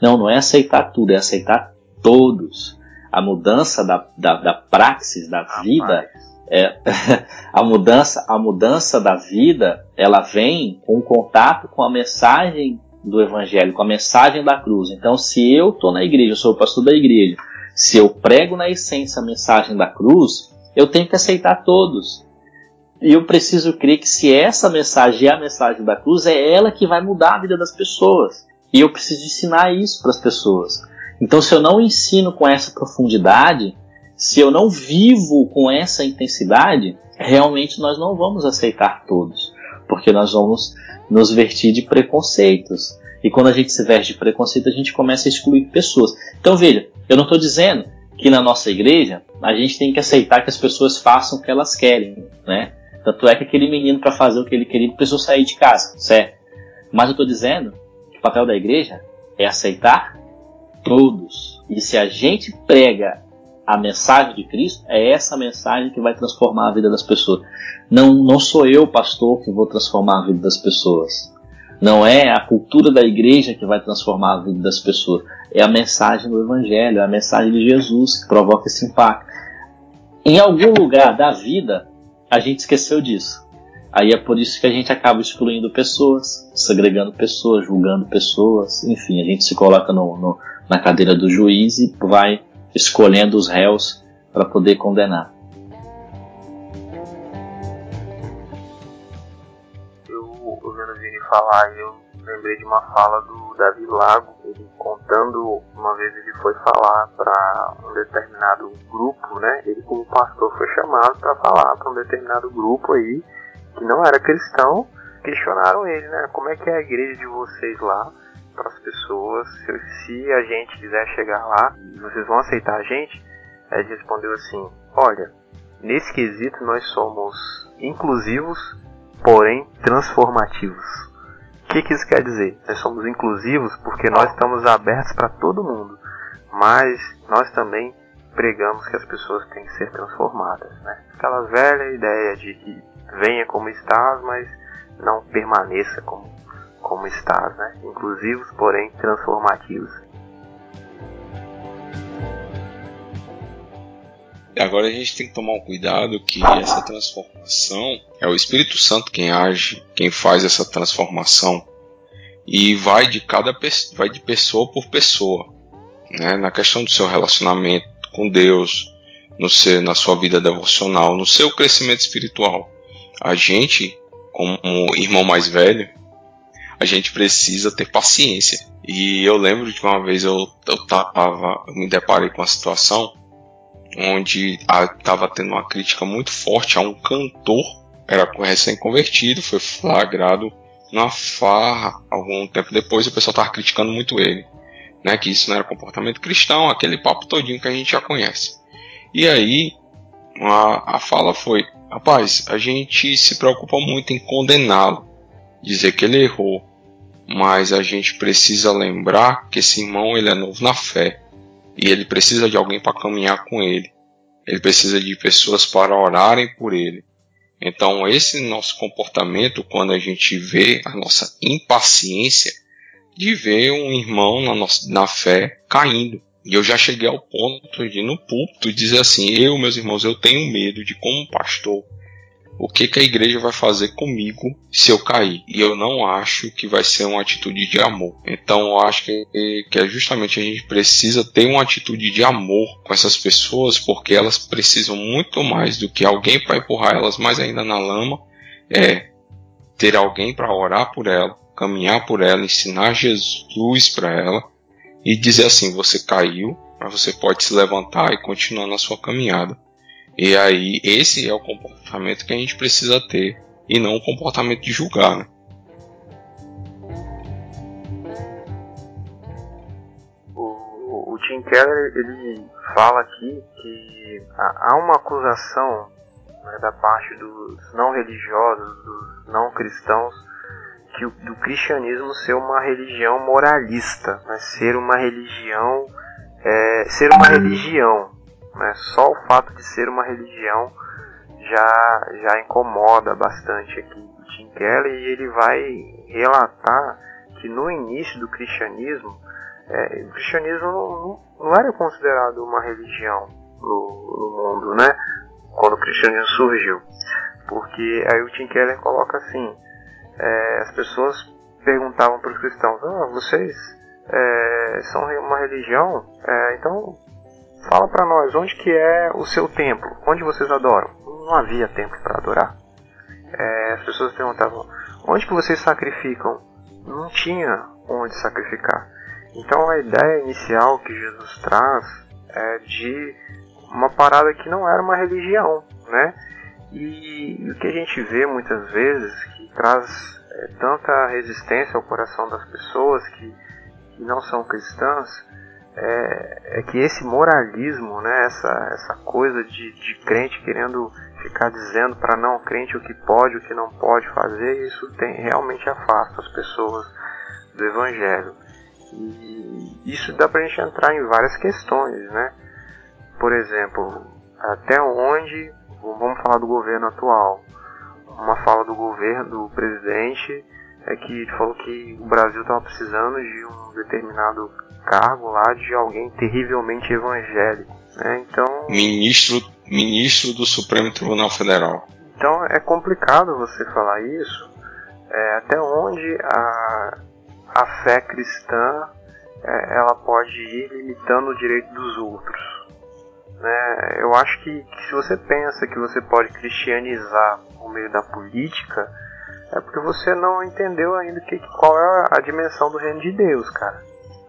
Não, não é aceitar tudo, é aceitar todos. A mudança da, da, da praxis da vida, é, a mudança, a mudança da vida, ela vem com contato com a mensagem do evangelho, com a mensagem da cruz. Então, se eu estou na igreja, eu sou o pastor da igreja, se eu prego na essência a mensagem da cruz, eu tenho que aceitar todos. E eu preciso crer que se essa mensagem é a mensagem da cruz, é ela que vai mudar a vida das pessoas. E eu preciso ensinar isso para as pessoas. Então, se eu não ensino com essa profundidade, se eu não vivo com essa intensidade, realmente nós não vamos aceitar todos, porque nós vamos nos vestir de preconceitos. E quando a gente se veste de preconceito, a gente começa a excluir pessoas. Então, veja, eu não estou dizendo que na nossa igreja a gente tem que aceitar que as pessoas façam o que elas querem, né? Tanto é que aquele menino para fazer o que ele queria precisou sair de casa, certo? Mas eu estou dizendo que o papel da igreja é aceitar todos. E se a gente prega a mensagem de Cristo, é essa mensagem que vai transformar a vida das pessoas. Não, não sou eu, pastor, que vou transformar a vida das pessoas. Não é a cultura da igreja que vai transformar a vida das pessoas. É a mensagem do Evangelho, é a mensagem de Jesus que provoca esse impacto. Em algum lugar da vida, a gente esqueceu disso. Aí é por isso que a gente acaba excluindo pessoas, segregando pessoas, julgando pessoas, enfim, a gente se coloca no, no, na cadeira do juiz e vai escolhendo os réus para poder condenar. Eu ouvindo o falar, eu lembrei de uma fala do Davi Lago, ele contando, uma vez ele foi falar para um determinado grupo, né? Ele como pastor foi chamado para falar para um determinado grupo aí que não era cristão, questionaram ele, né? Como é que é a igreja de vocês lá para as pessoas? Se, se a gente quiser chegar lá, vocês vão aceitar a gente? Ele respondeu assim: Olha, nesse quesito nós somos inclusivos, porém transformativos. O que, que isso quer dizer? Nós somos inclusivos porque nós estamos abertos para todo mundo, mas nós também pregamos que as pessoas têm que ser transformadas. Né? Aquela velha ideia de que venha como estás, mas não permaneça como, como estás. Né? Inclusivos, porém transformativos. Agora a gente tem que tomar um cuidado que essa transformação é o Espírito Santo quem age, quem faz essa transformação e vai de cada vai de pessoa por pessoa, né? Na questão do seu relacionamento com Deus, no seu, na sua vida devocional, no seu crescimento espiritual. A gente, como irmão mais velho, a gente precisa ter paciência. E eu lembro de uma vez eu, eu tava, eu me deparei com uma situação onde estava tendo uma crítica muito forte a um cantor, era recém-convertido, foi flagrado numa farra algum tempo depois o pessoal estava criticando muito ele, né, que isso não era comportamento cristão, aquele papo todinho que a gente já conhece. E aí a, a fala foi, rapaz, a gente se preocupa muito em condená-lo, dizer que ele errou, mas a gente precisa lembrar que esse irmão ele é novo na fé e ele precisa de alguém para caminhar com ele. Ele precisa de pessoas para orarem por ele. Então, esse nosso comportamento, quando a gente vê a nossa impaciência de ver um irmão na, nossa, na fé caindo. E eu já cheguei ao ponto de, no púlpito, dizer assim: eu, meus irmãos, eu tenho medo de, como pastor, o que, que a igreja vai fazer comigo se eu cair. E eu não acho que vai ser uma atitude de amor. Então eu acho que, que é justamente a gente precisa ter uma atitude de amor com essas pessoas, porque elas precisam muito mais do que alguém para empurrar elas mais ainda na lama. É ter alguém para orar por ela, caminhar por ela, ensinar Jesus para ela e dizer assim: você caiu, mas você pode se levantar e continuar na sua caminhada. E aí, esse é o comportamento que a gente precisa ter, e não o comportamento de julgar. Né? O, Tim Keller ele fala aqui que há uma acusação né, da parte dos não religiosos, dos não cristãos, que o, do cristianismo ser uma religião moralista, né, ser uma religião, é, ser uma religião, né? Só o fato de ser uma religião já, já incomoda bastante aqui Tim Keller e ele vai relatar que no início do cristianismo, é, o cristianismo não, não, era considerado uma religião no, no, mundo, né? Quando o cristianismo surgiu. Porque aí o Tim Keller coloca assim, é, as pessoas perguntavam para os cristãos, ah, vocês é, são uma religião, é, então Fala para nós, onde que é o seu templo? Onde vocês adoram? Não havia templo para adorar. É, as pessoas perguntavam, onde que vocês sacrificam? Não tinha onde sacrificar. Então a ideia inicial que Jesus traz é de uma parada que não era uma religião, né? E, o que a gente vê muitas vezes que traz é, tanta resistência ao coração das pessoas que, que não são cristãs é, é que esse moralismo, né, essa, essa coisa de, de crente querendo ficar dizendo para não crente o que pode, o que não pode fazer, isso tem, realmente afasta as pessoas do Evangelho. E isso dá para a gente entrar em várias questões, né? Por exemplo, até onde, vamos falar do governo atual, uma fala do governo, do presidente, é que ele falou que o Brasil estava precisando de um determinado cargo lá de alguém terrivelmente evangélico. Né? Então. Ministro, ministro do Supremo Tribunal Federal. Então é complicado você falar isso, é, até onde a, a fé cristã é, ela pode ir limitando o direito dos outros. Né? Eu acho que, que, se você pensa que você pode cristianizar por meio da política, é porque você não entendeu ainda que, qual é a dimensão do reino de Deus, cara.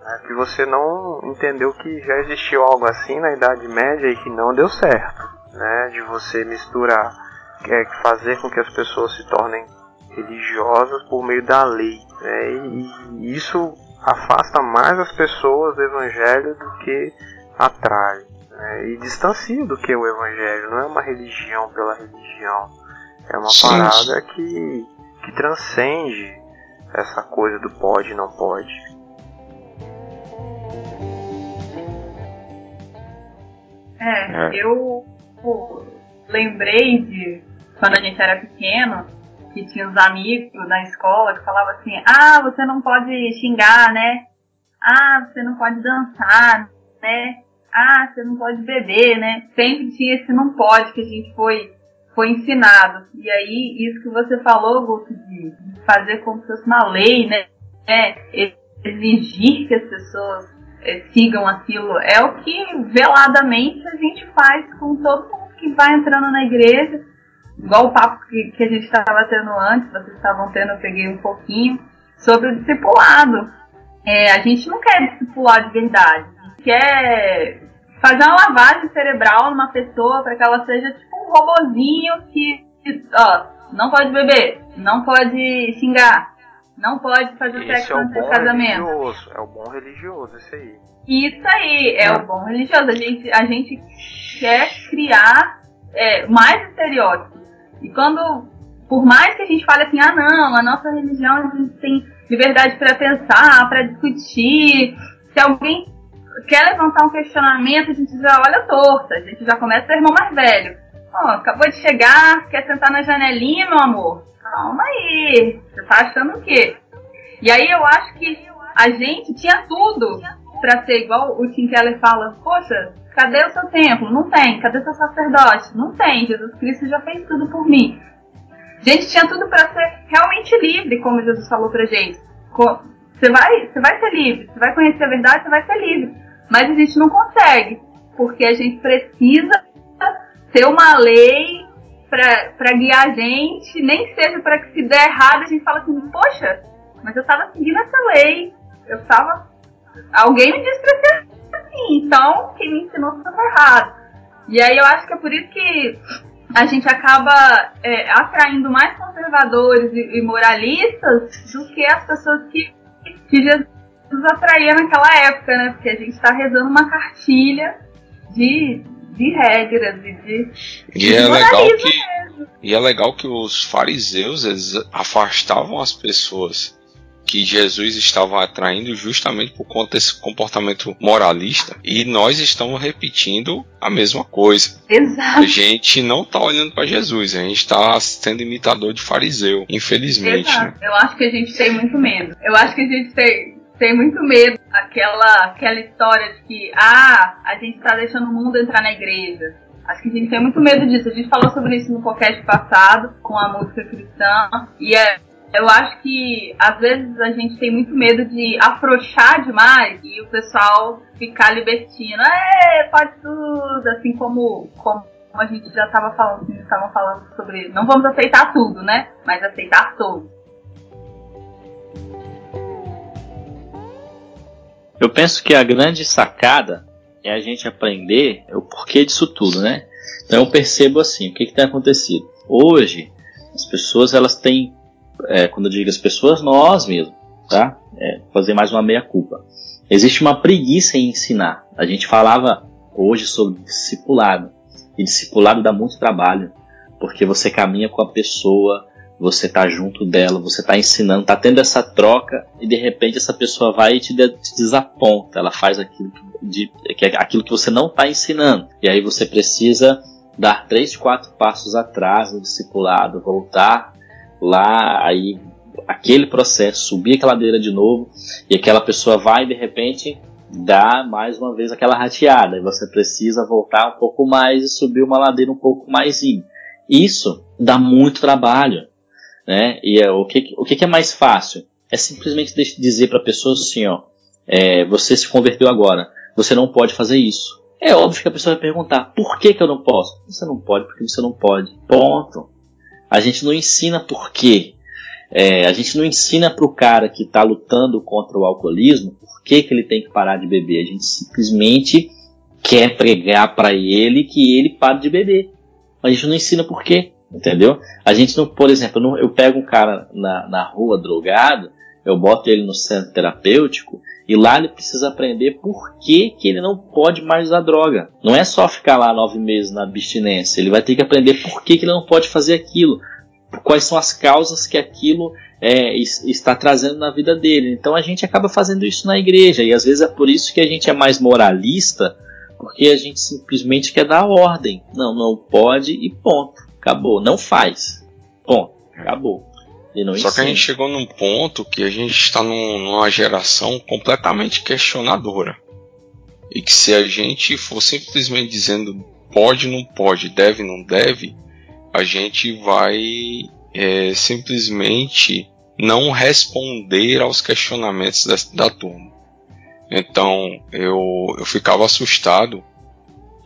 É que você não entendeu que já existiu algo assim na Idade Média e que não deu certo. Né? De você misturar, é, fazer com que as pessoas se tornem religiosas por meio da lei. Né? E, e isso afasta mais as pessoas do Evangelho do que atrai. Né? E distancia do que o Evangelho. Não é uma religião pela religião. É uma Sim. parada que, que transcende essa coisa do pode e não pode. É, é. eu pô, lembrei de quando a gente era pequeno, que tinha os amigos na escola que falavam assim, ah, você não pode xingar, né? Ah, você não pode dançar, né? Ah, você não pode beber, né? Sempre tinha esse não pode que a gente foi, foi ensinado. E aí, isso que você falou, Guto, de fazer como se fosse uma lei, né? É, exigir que as pessoas é, sigam aquilo, é o que veladamente a gente faz com todo mundo que vai entrando na igreja igual o papo que, que a gente estava tendo antes, vocês estavam tendo, eu peguei um pouquinho, sobre o discipulado. É, a gente não quer discipular de verdade, a gente quer fazer uma lavagem cerebral numa pessoa para que ela seja tipo um robozinho que, ó, não pode beber, não pode xingar, não pode fazer sexo é antes do casamento. Religioso, é o bom religioso, isso aí. Isso aí, é, é o bom religioso. A gente, a gente quer criar é, mais estereótipos. E quando, por mais que a gente fale assim, ah não, a nossa religião a gente tem liberdade para pensar, para discutir, se alguém quer levantar um questionamento, a gente já olha torta, a gente já começa o irmão mais velho. Oh, acabou de chegar, quer sentar na janelinha, meu amor? Calma aí, você tá achando o quê? E aí eu acho que a gente tinha tudo para ser igual o Tim Keller fala, poxa, Cadê o seu templo? Não tem. Cadê seu sacerdote? Não tem. Jesus Cristo já fez tudo por mim. Gente, tinha tudo para ser realmente livre, como Jesus falou pra gente. Você vai, você vai ser livre, você vai conhecer a verdade, você vai ser livre. Mas a gente não consegue, porque a gente precisa ter uma lei para guiar a gente, nem que seja para que se der errado a gente fala assim, poxa, mas eu estava seguindo essa lei, eu estava, alguém me disse para ser assim, então quem me ensinou estava errado. E aí eu acho que é por isso que a gente acaba é, atraindo mais conservadores e, e, moralistas do que as pessoas que, que Jesus atraía naquela época, né? Porque a gente está rezando uma cartilha de, de regras e de, e de é legal que E é legal que os fariseus eles afastavam as pessoas que Jesus estava atraindo justamente por conta desse comportamento moralista e nós estamos repetindo a mesma coisa. Exato. A gente não está olhando para Jesus, a gente está sendo imitador de fariseu, infelizmente. Né? Eu acho que a gente tem muito medo. Eu acho que a gente tem, tem muito medo aquela aquela história de que ah, a gente está deixando o mundo entrar na igreja. Acho que a gente tem muito medo disso. A gente falou sobre isso no podcast passado, com a música cristã. E é, eu acho que às vezes a gente tem muito medo de afrouxar demais e o pessoal ficar libertino. É, pode tudo, assim como, como a gente já estava falando, estavam falando sobre. Não vamos aceitar tudo, né? Mas aceitar tudo. Eu penso que a grande sacada é a gente aprender o porquê disso tudo, né? Então eu percebo assim, o que, que tem acontecido? Hoje, as pessoas elas têm é, quando eu digo as pessoas, nós mesmo, tá? É, fazer mais uma meia-culpa. Existe uma preguiça em ensinar. A gente falava hoje sobre discipulado. E discipulado dá muito trabalho, porque você caminha com a pessoa, você está junto dela, você está ensinando, está tendo essa troca e de repente essa pessoa vai e te, de, te desaponta, ela faz aquilo que, de, que, aquilo que você não está ensinando. E aí você precisa dar três, quatro passos atrás no discipulado, voltar lá, aí aquele processo, subir aquela ladeira de novo, e aquela pessoa vai de repente dar mais uma vez aquela rateada, e você precisa voltar um pouco mais e subir uma ladeira um pouco mais. Isso dá muito trabalho. Né? E é, o, que, o que é mais fácil? É simplesmente dizer para a pessoa assim, ó, é, você se converteu agora, você não pode fazer isso. É óbvio que a pessoa vai perguntar, por que, que eu não posso? Você não pode porque você não pode. Ponto. A gente não ensina por quê. É, a gente não ensina para o cara que está lutando contra o alcoolismo por que, que ele tem que parar de beber. A gente simplesmente quer pregar para ele que ele pare de beber. A gente não ensina por quê, entendeu? A gente não, por exemplo, eu pego um cara na, na rua drogado, eu boto ele no centro terapêutico e lá ele precisa aprender por que, que ele não pode mais usar droga. Não é só ficar lá nove meses na abstinência, ele vai ter que aprender por que, que ele não pode fazer aquilo quais são as causas que aquilo é, está trazendo na vida dele. Então a gente acaba fazendo isso na igreja e às vezes é por isso que a gente é mais moralista, porque a gente simplesmente quer dar ordem. Não, não pode e ponto. Acabou. Não faz. Ponto. Acabou. Só ensina. que a gente chegou num ponto que a gente está num, numa geração completamente questionadora. E que se a gente for simplesmente dizendo pode, não pode, deve, não deve, a gente vai é, simplesmente não responder aos questionamentos da, da turma. Então eu, eu ficava assustado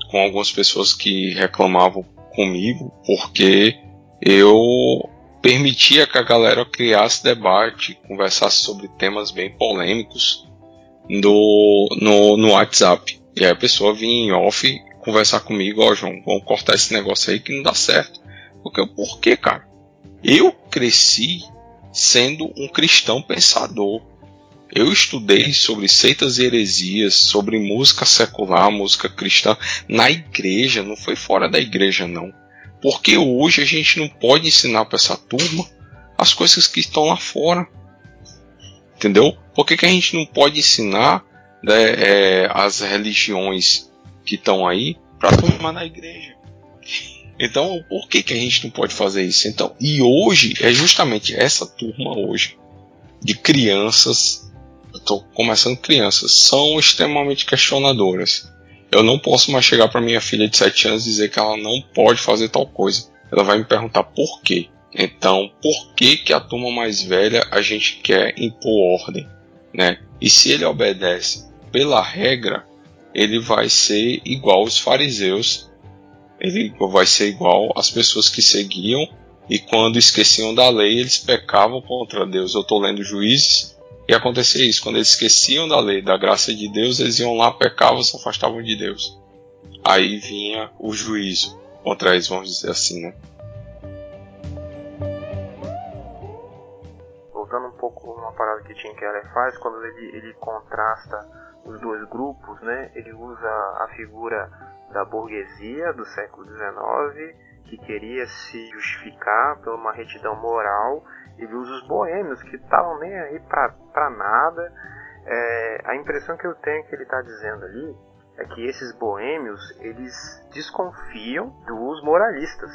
com algumas pessoas que reclamavam comigo porque eu permitia que a galera criasse debate, conversasse sobre temas bem polêmicos no, no, no WhatsApp. E aí a pessoa vinha em off conversar comigo, ó oh, João, vamos cortar esse negócio aí que não dá certo. Porque por cara? Eu cresci sendo um cristão pensador. Eu estudei sobre seitas e heresias, sobre música secular, música cristã, na igreja, não foi fora da igreja, não. Porque hoje a gente não pode ensinar para essa turma as coisas que estão lá fora. Entendeu? Por que, que a gente não pode ensinar né, é, as religiões que estão aí para a turma na igreja? Então, por que, que a gente não pode fazer isso? Então, e hoje é justamente essa turma hoje de crianças, estou começando crianças, são extremamente questionadoras. Eu não posso mais chegar para minha filha de 7 anos e dizer que ela não pode fazer tal coisa. Ela vai me perguntar por quê. Então, por que que a turma mais velha a gente quer impor ordem, né? E se ele obedece pela regra, ele vai ser igual os fariseus ele vai ser igual às pessoas que seguiam e quando esqueciam da lei eles pecavam contra Deus. Eu estou lendo Juízes e acontecia isso. Quando eles esqueciam da lei, da graça de Deus, eles iam lá, pecavam, se afastavam de Deus. Aí vinha o juízo contra eles, vamos dizer assim, né? Voltando um pouco uma parada que Tim Keller faz, quando ele, ele contrasta os dois grupos, né? Ele usa a figura da burguesia do século XIX que queria se justificar por uma retidão moral e usa os boêmios que estavam nem aí para nada. É, a impressão que eu tenho que ele está dizendo ali é que esses boêmios eles desconfiam dos moralistas.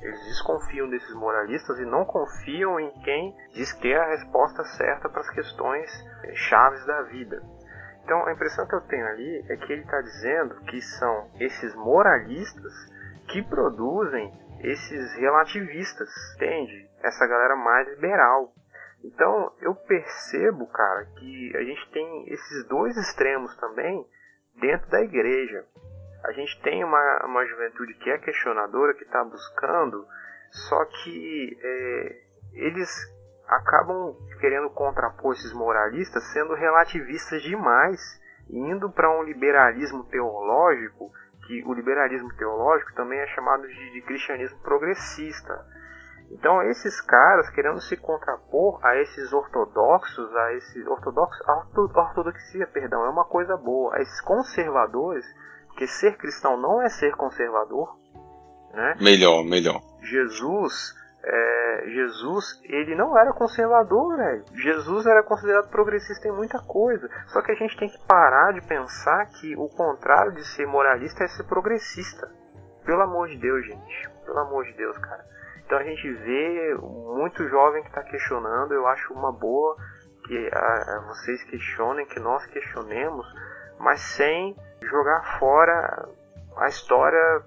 Eles desconfiam desses moralistas e não confiam em quem diz ter a resposta certa para as questões é, chaves da vida. Então a impressão que eu tenho ali é que ele está dizendo que são esses moralistas que produzem esses relativistas, entende? Essa galera mais liberal. Então eu percebo, cara, que a gente tem esses dois extremos também dentro da igreja. A gente tem uma, uma juventude que é questionadora, que está buscando, só que é, eles acabam querendo contrapor esses moralistas sendo relativistas demais, indo para um liberalismo teológico, que o liberalismo teológico também é chamado de, de cristianismo progressista. Então esses caras querendo se contrapor a esses ortodoxos, a esses ortodoxos, a ortodoxia, perdão, é uma coisa boa, a esses conservadores, porque ser cristão não é ser conservador, né? Melhor, melhor. Jesus é, Jesus, ele não era conservador, velho. Jesus era considerado progressista em muita coisa. Só que a gente tem que parar de pensar que o contrário de ser moralista é ser progressista. Pelo amor de Deus, gente. Pelo amor de Deus, cara. Então a gente vê muito jovem que está questionando. Eu acho uma boa que a, a vocês questionem, que nós questionemos, mas sem jogar fora a história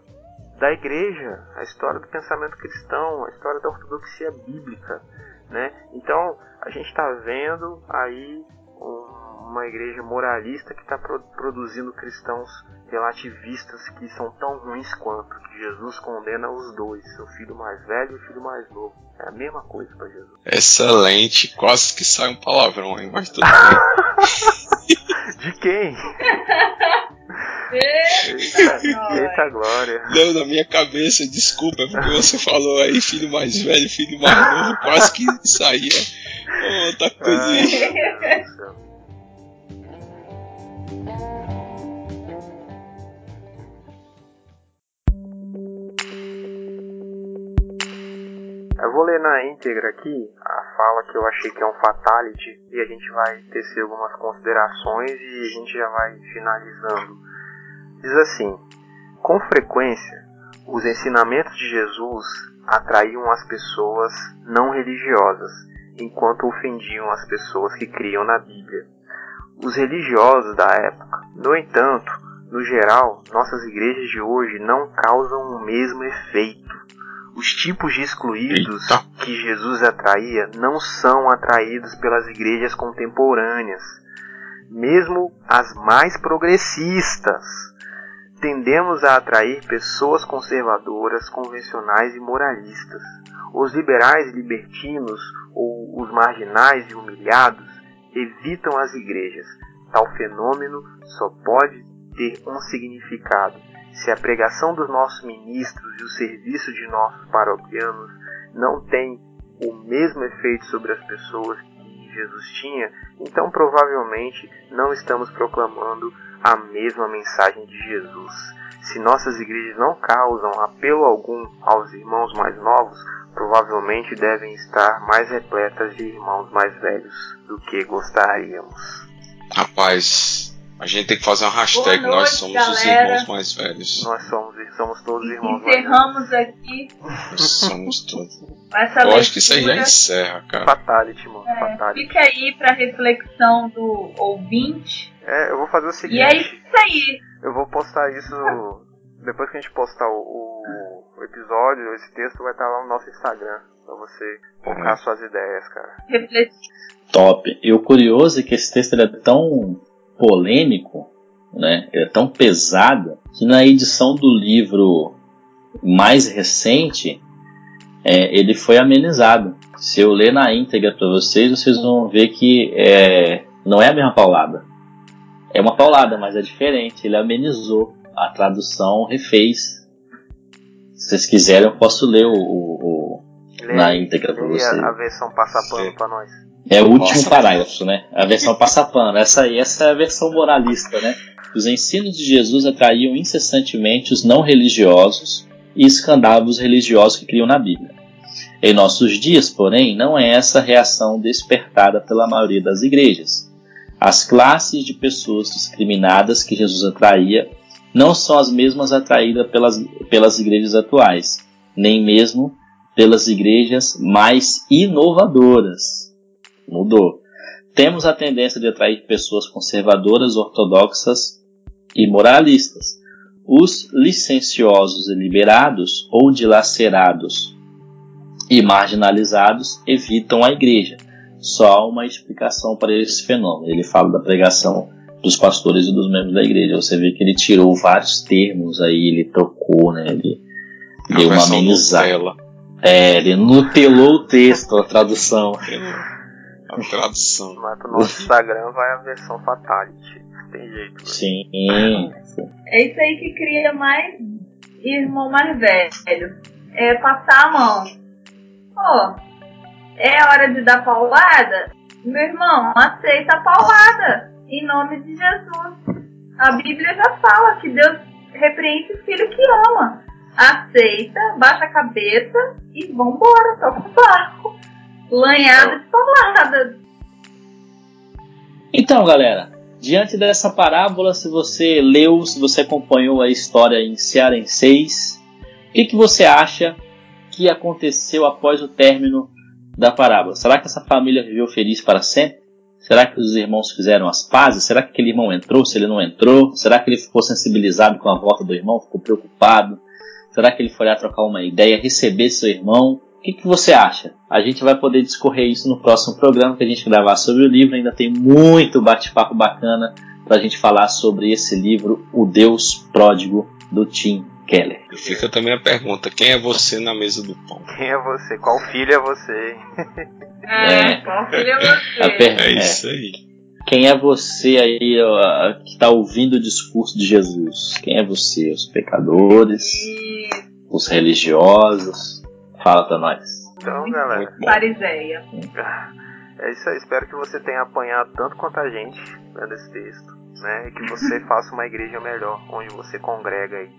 da igreja, a história do pensamento cristão, a história da ortodoxia bíblica, né? Então a gente está vendo aí um, uma igreja moralista que está pro, produzindo cristãos relativistas que são tão ruins quanto que Jesus condena os dois, o filho mais velho e o filho mais novo. É a mesma coisa para Jesus. Excelente, quase que sai um palavrão aí, mas tudo bem. De quem? Eita, glória. Não, na minha cabeça, desculpa, é porque você falou aí, filho mais velho, filho mais novo, quase que saía outra Deus do céu. Eu vou ler na íntegra aqui a fala que eu achei que é um fatality e a gente vai tecer algumas considerações e a gente já vai finalizando. Diz assim: Com frequência, os ensinamentos de Jesus atraíam as pessoas não religiosas, enquanto ofendiam as pessoas que criam na Bíblia. Os religiosos da época, no entanto, no geral, nossas igrejas de hoje não causam o mesmo efeito. Os tipos de excluídos Eita. que Jesus atraía não são atraídos pelas igrejas contemporâneas, mesmo as mais progressistas. Tendemos a atrair pessoas conservadoras, convencionais e moralistas. Os liberais e libertinos, ou os marginais e humilhados, evitam as igrejas. Tal fenômeno só pode ter um significado se a pregação dos nossos ministros e o serviço de nossos paroquianos não tem o mesmo efeito sobre as pessoas que Jesus tinha, então provavelmente não estamos proclamando a mesma mensagem de Jesus. Se nossas igrejas não causam apelo algum aos irmãos mais novos, provavelmente devem estar mais repletas de irmãos mais velhos do que gostaríamos. Rapaz, a gente tem que fazer uma hashtag, noite, nós somos os galera. irmãos mais velhos. Nós somos, somos todos irmãos mais velhos. Encerramos aqui Nós somos todos. essa Eu acho que isso aí já encerra, cara. Fatality, mano. É, Fatality. fica aí pra reflexão do ouvinte. É, eu vou fazer o seguinte. E é isso aí. Eu vou postar isso. Depois que a gente postar o, o- episódio, esse texto vai estar lá no nosso Instagram. Pra você colocar Uhum. suas ideias, cara. Refletir. Top. E o curioso é que esse texto ele é tão polêmico, né? Ele é tão pesado que na edição do livro mais recente é, ele foi amenizado. Se eu ler na íntegra para vocês, vocês vão ver que é, não é a mesma paulada. É uma paulada, mas é diferente. Ele amenizou. A tradução refez. Se vocês quiserem, eu posso ler o, o- o- na íntegra para vocês. a versão passapano pra nós. É o último Nossa. parágrafo, né? A versão passapano. Essa aí, essa é a versão moralista, né? Os ensinos de Jesus atraíam incessantemente os não religiosos e escandavam os religiosos que criam na Bíblia. Em nossos dias, porém, não é essa a reação despertada pela maioria das igrejas. As classes de pessoas discriminadas que Jesus atraía não são as mesmas atraídas pelas, pelas igrejas atuais, nem mesmo pelas igrejas mais inovadoras. Mudou. Temos a tendência de atrair pessoas conservadoras, ortodoxas e moralistas. Os licenciosos e liberados ou dilacerados e marginalizados evitam a igreja. Só há uma explicação para esse fenômeno. Ele fala da pregação dos pastores e dos membros da igreja. Você vê que ele tirou vários termos aí, ele tocou, né? Ele A deu uma versão amenizada. Nutella. É, ele nutelou o texto, a tradução. A tradução. Mas pro nosso Instagram vai a versão Fatality. Tem jeito, né? Sim. É isso aí que cria mais irmão mais velho. É passar a mão. Pô, é hora de dar paulada? Meu irmão, aceita a paulada. Em nome de Jesus. A Bíblia já fala que Deus repreende o filho que ama. Aceita, baixa a cabeça e vambora, toca o barco. Lanhada de paulada. Então, galera, diante dessa parábola, se você leu, se você acompanhou a história em Cearenseis, o que, que você acha que aconteceu após o término da parábola? Será que essa família viveu feliz para sempre? Será que os irmãos fizeram as pazes? Será que aquele irmão entrou? Se ele não entrou? Será que ele ficou sensibilizado com a volta do irmão? Ficou preocupado? Será que ele foi lá trocar uma ideia, receber seu irmão? O que, que você acha? A gente vai poder discorrer isso no próximo programa que a gente gravar sobre o livro. Ainda tem muito bate-papo bacana para a gente falar sobre esse livro, O Deus Pródigo, do Tim Keller. E fica também a pergunta: quem é você na mesa do pão? Quem é você? Qual filho é você? É, É. qual filho é você? A per- É É. isso aí. Quem é você aí ó, que está ouvindo o discurso de Jesus? Quem é você? Os pecadores? E Os religiosos? Fala pra nós. Então, galera, Muito fariseia. é isso aí. Espero que você tenha apanhado tanto quanto a gente lendo esse texto, né? E que você faça uma igreja melhor, onde você congrega aí,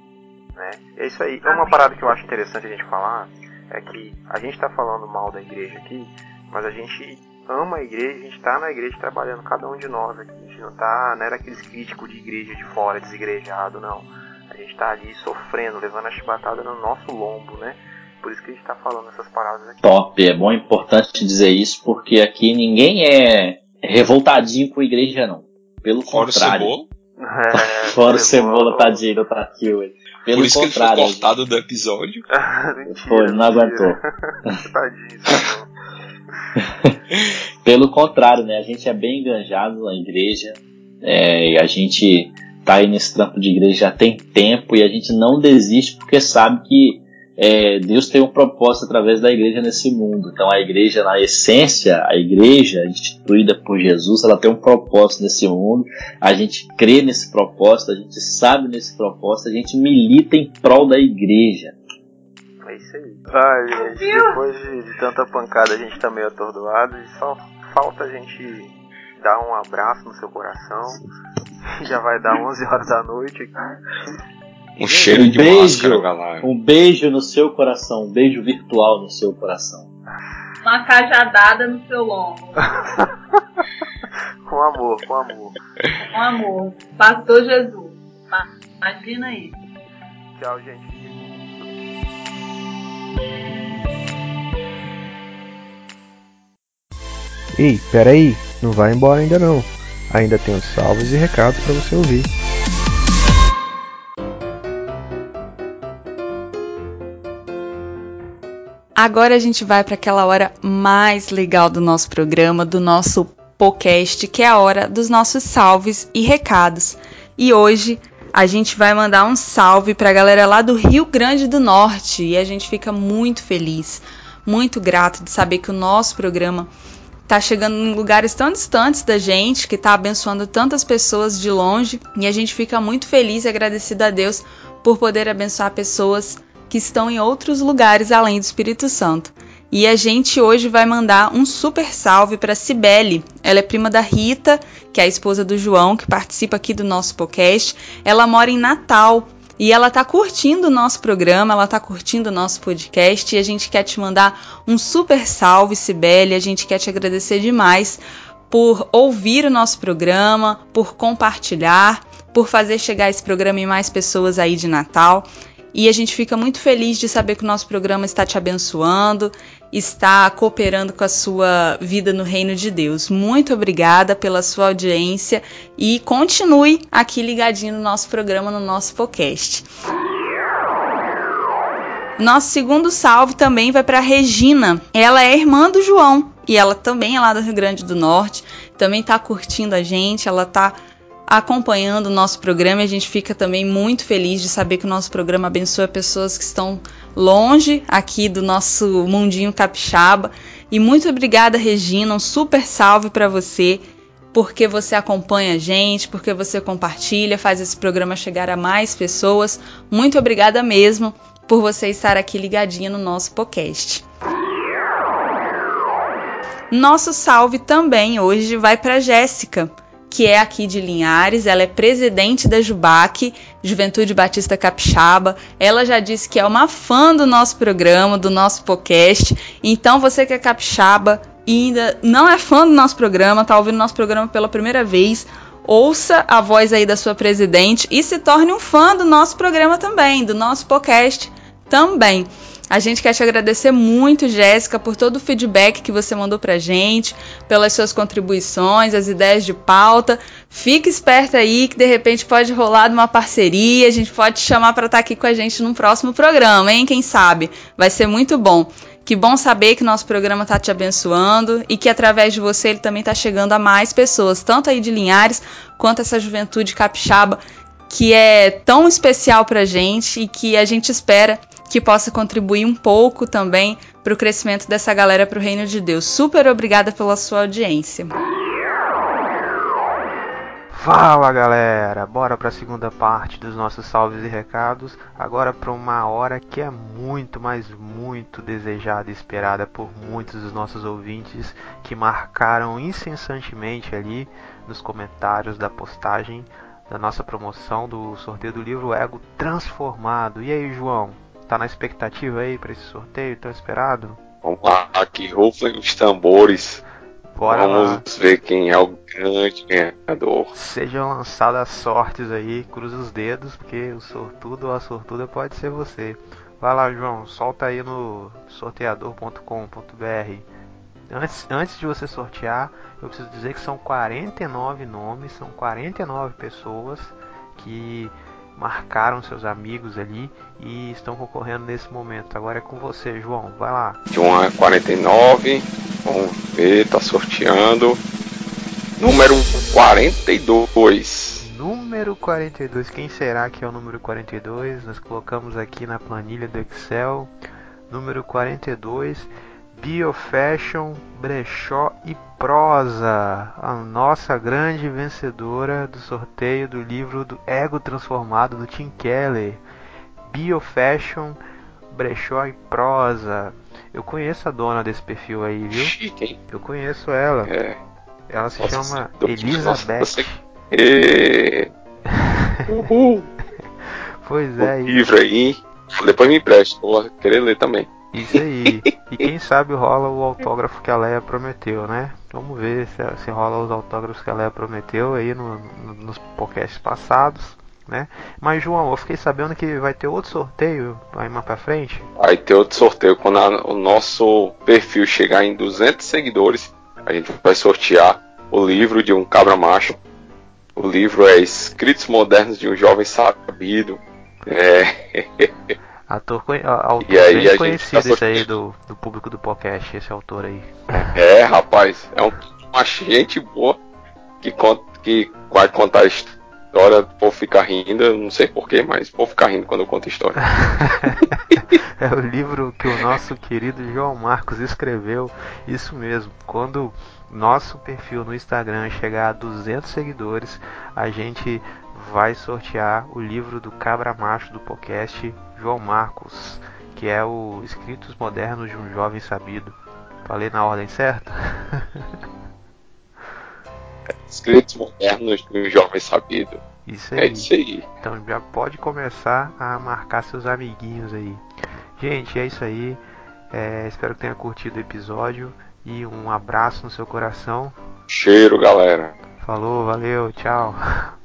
né? É isso aí. É uma parada que eu acho interessante a gente falar, é que a gente tá falando mal da igreja aqui, mas a gente ama a igreja, a gente tá na igreja trabalhando, cada um de nós aqui. A gente não tá, não era aqueles críticos de igreja de fora, desigrejado, não. A gente tá ali sofrendo, levando a chibatada no nosso lombo, né? Por isso que a gente tá falando essas paradas aqui. Top, é bom, importante dizer isso, porque aqui ninguém é revoltadinho com a igreja, não. Pelo Fora o contrário. cebola. É, Fora o cebola, tadinho, tá aqui hoje. Pelo Por isso que ele foi contrário. cortado do episódio. mentira, Foi, não aguentou. Tadinho, Samuel. Pelo contrário, né? A gente é bem enganjado na igreja. é, e a gente tá aí nesse trampo de igreja já tem tempo e a gente não desiste porque sabe que é, Deus tem um propósito através da igreja nesse mundo. Então a igreja, na essência, a igreja instituída por Jesus, ela tem um propósito nesse mundo. A gente crê nesse propósito, a gente sabe nesse propósito, a gente milita em prol da igreja. É isso aí. Depois de, de tanta pancada, a gente tá meio atordoado e só falta a gente dar um abraço no seu coração. Já vai dar 11 horas da noite aqui. Um cheiro Um de beijo. máscara, galera. Um beijo no seu coração, um beijo virtual no seu coração. Uma cajadada no seu lombo. Com amor, com amor. Com amor. Pastor Jesus. Imagina isso. Tchau, gente. Ei, peraí, não vai embora ainda não. Ainda tem os salvos e recados para você ouvir. Agora a gente vai para aquela hora mais legal do nosso programa, do nosso podcast, que é a hora dos nossos salves e recados. E hoje a gente vai mandar um salve para a galera lá do Rio Grande do Norte e a gente fica muito feliz, muito grato de saber que o nosso programa tá chegando em lugares tão distantes da gente, que tá abençoando tantas pessoas de longe, e a gente fica muito feliz e agradecido a Deus por poder abençoar pessoas que estão em outros lugares além do Espírito Santo. E a gente hoje vai mandar um super salve para Cibele. Ela é prima da Rita, que é a esposa do João, que participa aqui do nosso podcast. Ela mora em Natal e ela tá curtindo o nosso programa, ela tá curtindo o nosso podcast e a gente quer te mandar um super salve, Cibele. A gente quer te agradecer demais por ouvir o nosso programa, por compartilhar, por fazer chegar esse programa em mais pessoas aí de Natal. E a gente fica muito feliz de saber que o nosso programa está te abençoando, está cooperando com a sua vida no reino de Deus. Muito obrigada pela sua audiência e continue aqui ligadinho no nosso programa, no nosso podcast. Nosso segundo salve também vai para Regina. Ela é irmã do João e ela também é lá do Rio Grande do Norte. Também está curtindo a gente, ela está acompanhando o nosso programa a gente fica também muito feliz de saber que o nosso programa abençoa pessoas que estão longe aqui do nosso mundinho capixaba. E muito obrigada, Regina, um super salve para você, porque você acompanha a gente, porque você compartilha, faz esse programa chegar a mais pessoas. Muito obrigada mesmo por você estar aqui ligadinha no nosso podcast. Nosso salve também hoje vai para Jéssica que é aqui de Linhares, ela é presidente da Jubac, Juventude Batista Capixaba. Ela já disse que é uma fã do nosso programa, do nosso podcast. Então, você que é capixaba e ainda não é fã do nosso programa, tá ouvindo nosso programa pela primeira vez, ouça a voz aí da sua presidente e se torne um fã do nosso programa também, do nosso podcast também. A gente quer te agradecer muito, Jéssica, por todo o feedback que você mandou pra gente, pelas suas contribuições, as ideias de pauta, Fica esperto aí que de repente pode rolar uma parceria, a gente pode te chamar para estar tá aqui com a gente num próximo programa, hein? Quem sabe? Vai ser muito bom. Que bom saber que nosso programa está te abençoando e que através de você ele também está chegando a mais pessoas, tanto aí de Linhares quanto essa juventude capixaba que é tão especial para gente e que a gente espera que possa contribuir um pouco também para o crescimento dessa galera para o reino de Deus. Super obrigada pela sua audiência. Fala galera, bora para a segunda parte dos nossos salves e recados. Agora para uma hora que é muito, mas muito desejada e esperada por muitos dos nossos ouvintes que marcaram incessantemente ali nos comentários da postagem da nossa promoção do sorteio do livro Ego Transformado. E aí, João, tá na expectativa aí para esse sorteio tão esperado? Vamos lá, aqui rufem os tambores. Bora Vamos lá. ver quem é o grande ganhador. Sejam lançadas sortes aí, cruza os dedos, porque o sortudo ou a sortuda pode ser você. Vai lá, João, solta aí no sorteador.com.br. Antes, antes de você sortear, eu preciso dizer que são 49 nomes, são 49 pessoas que marcaram seus amigos ali e estão concorrendo nesse momento. Agora é com você, João. Vai lá. De 1 a 49. Vamos ver, tá sorteando. Número 42. Número 42. Quem será que é o número 42? Nós colocamos aqui na planilha do Excel. Número 42. Biofashion, Brechó e Prosa, a nossa grande vencedora do sorteio do livro do Ego Transformado do Tim Keller. Biofashion, Brechó e Prosa. Eu conheço a dona desse perfil aí, viu? Chique, hein? Eu conheço ela. É. Ela se Nossa, chama Elizabeth. nossa, Uhul. Pois O é, e- livro aí. Depois me empresta, vou querer ler também. Isso aí. E quem sabe rola o autógrafo que a Leia prometeu, né? Vamos ver se, se rola os autógrafos que a Leia prometeu aí no, no- nos podcasts passados, né? Mas João, eu fiquei sabendo que vai ter outro sorteio aí mais pra frente. Vai ter outro sorteio quando a- o nosso perfil chegar em 200 seguidores. A gente vai sortear o livro de um cabra macho. O livro é Escritos Modernos de um Jovem Sabido. É, Ator, autor E aí, bem conhecido tá esse aí do, do público do podcast, esse autor aí. é, rapaz, é um, uma gente boa que, conta, que vai contar a história, o povo ficar rindo, não sei porquê, mas o povo ficar rindo quando eu conto a história. é o livro que o nosso querido João Marcos escreveu. Isso mesmo. Quando nosso perfil no Instagram chegar a 200 seguidores, a gente vai sortear o livro do Cabra Macho do podcast João Marcos, que é o Escritos Modernos de um Jovem Sabido. Falei na ordem certa? Escritos Modernos de um Jovem Sabido. Isso É aí. isso aí. Então já pode começar a marcar seus amiguinhos aí. Gente, é isso aí. É, espero que tenha curtido o episódio e um abraço no seu coração. Cheiro, galera. Falou, valeu, tchau.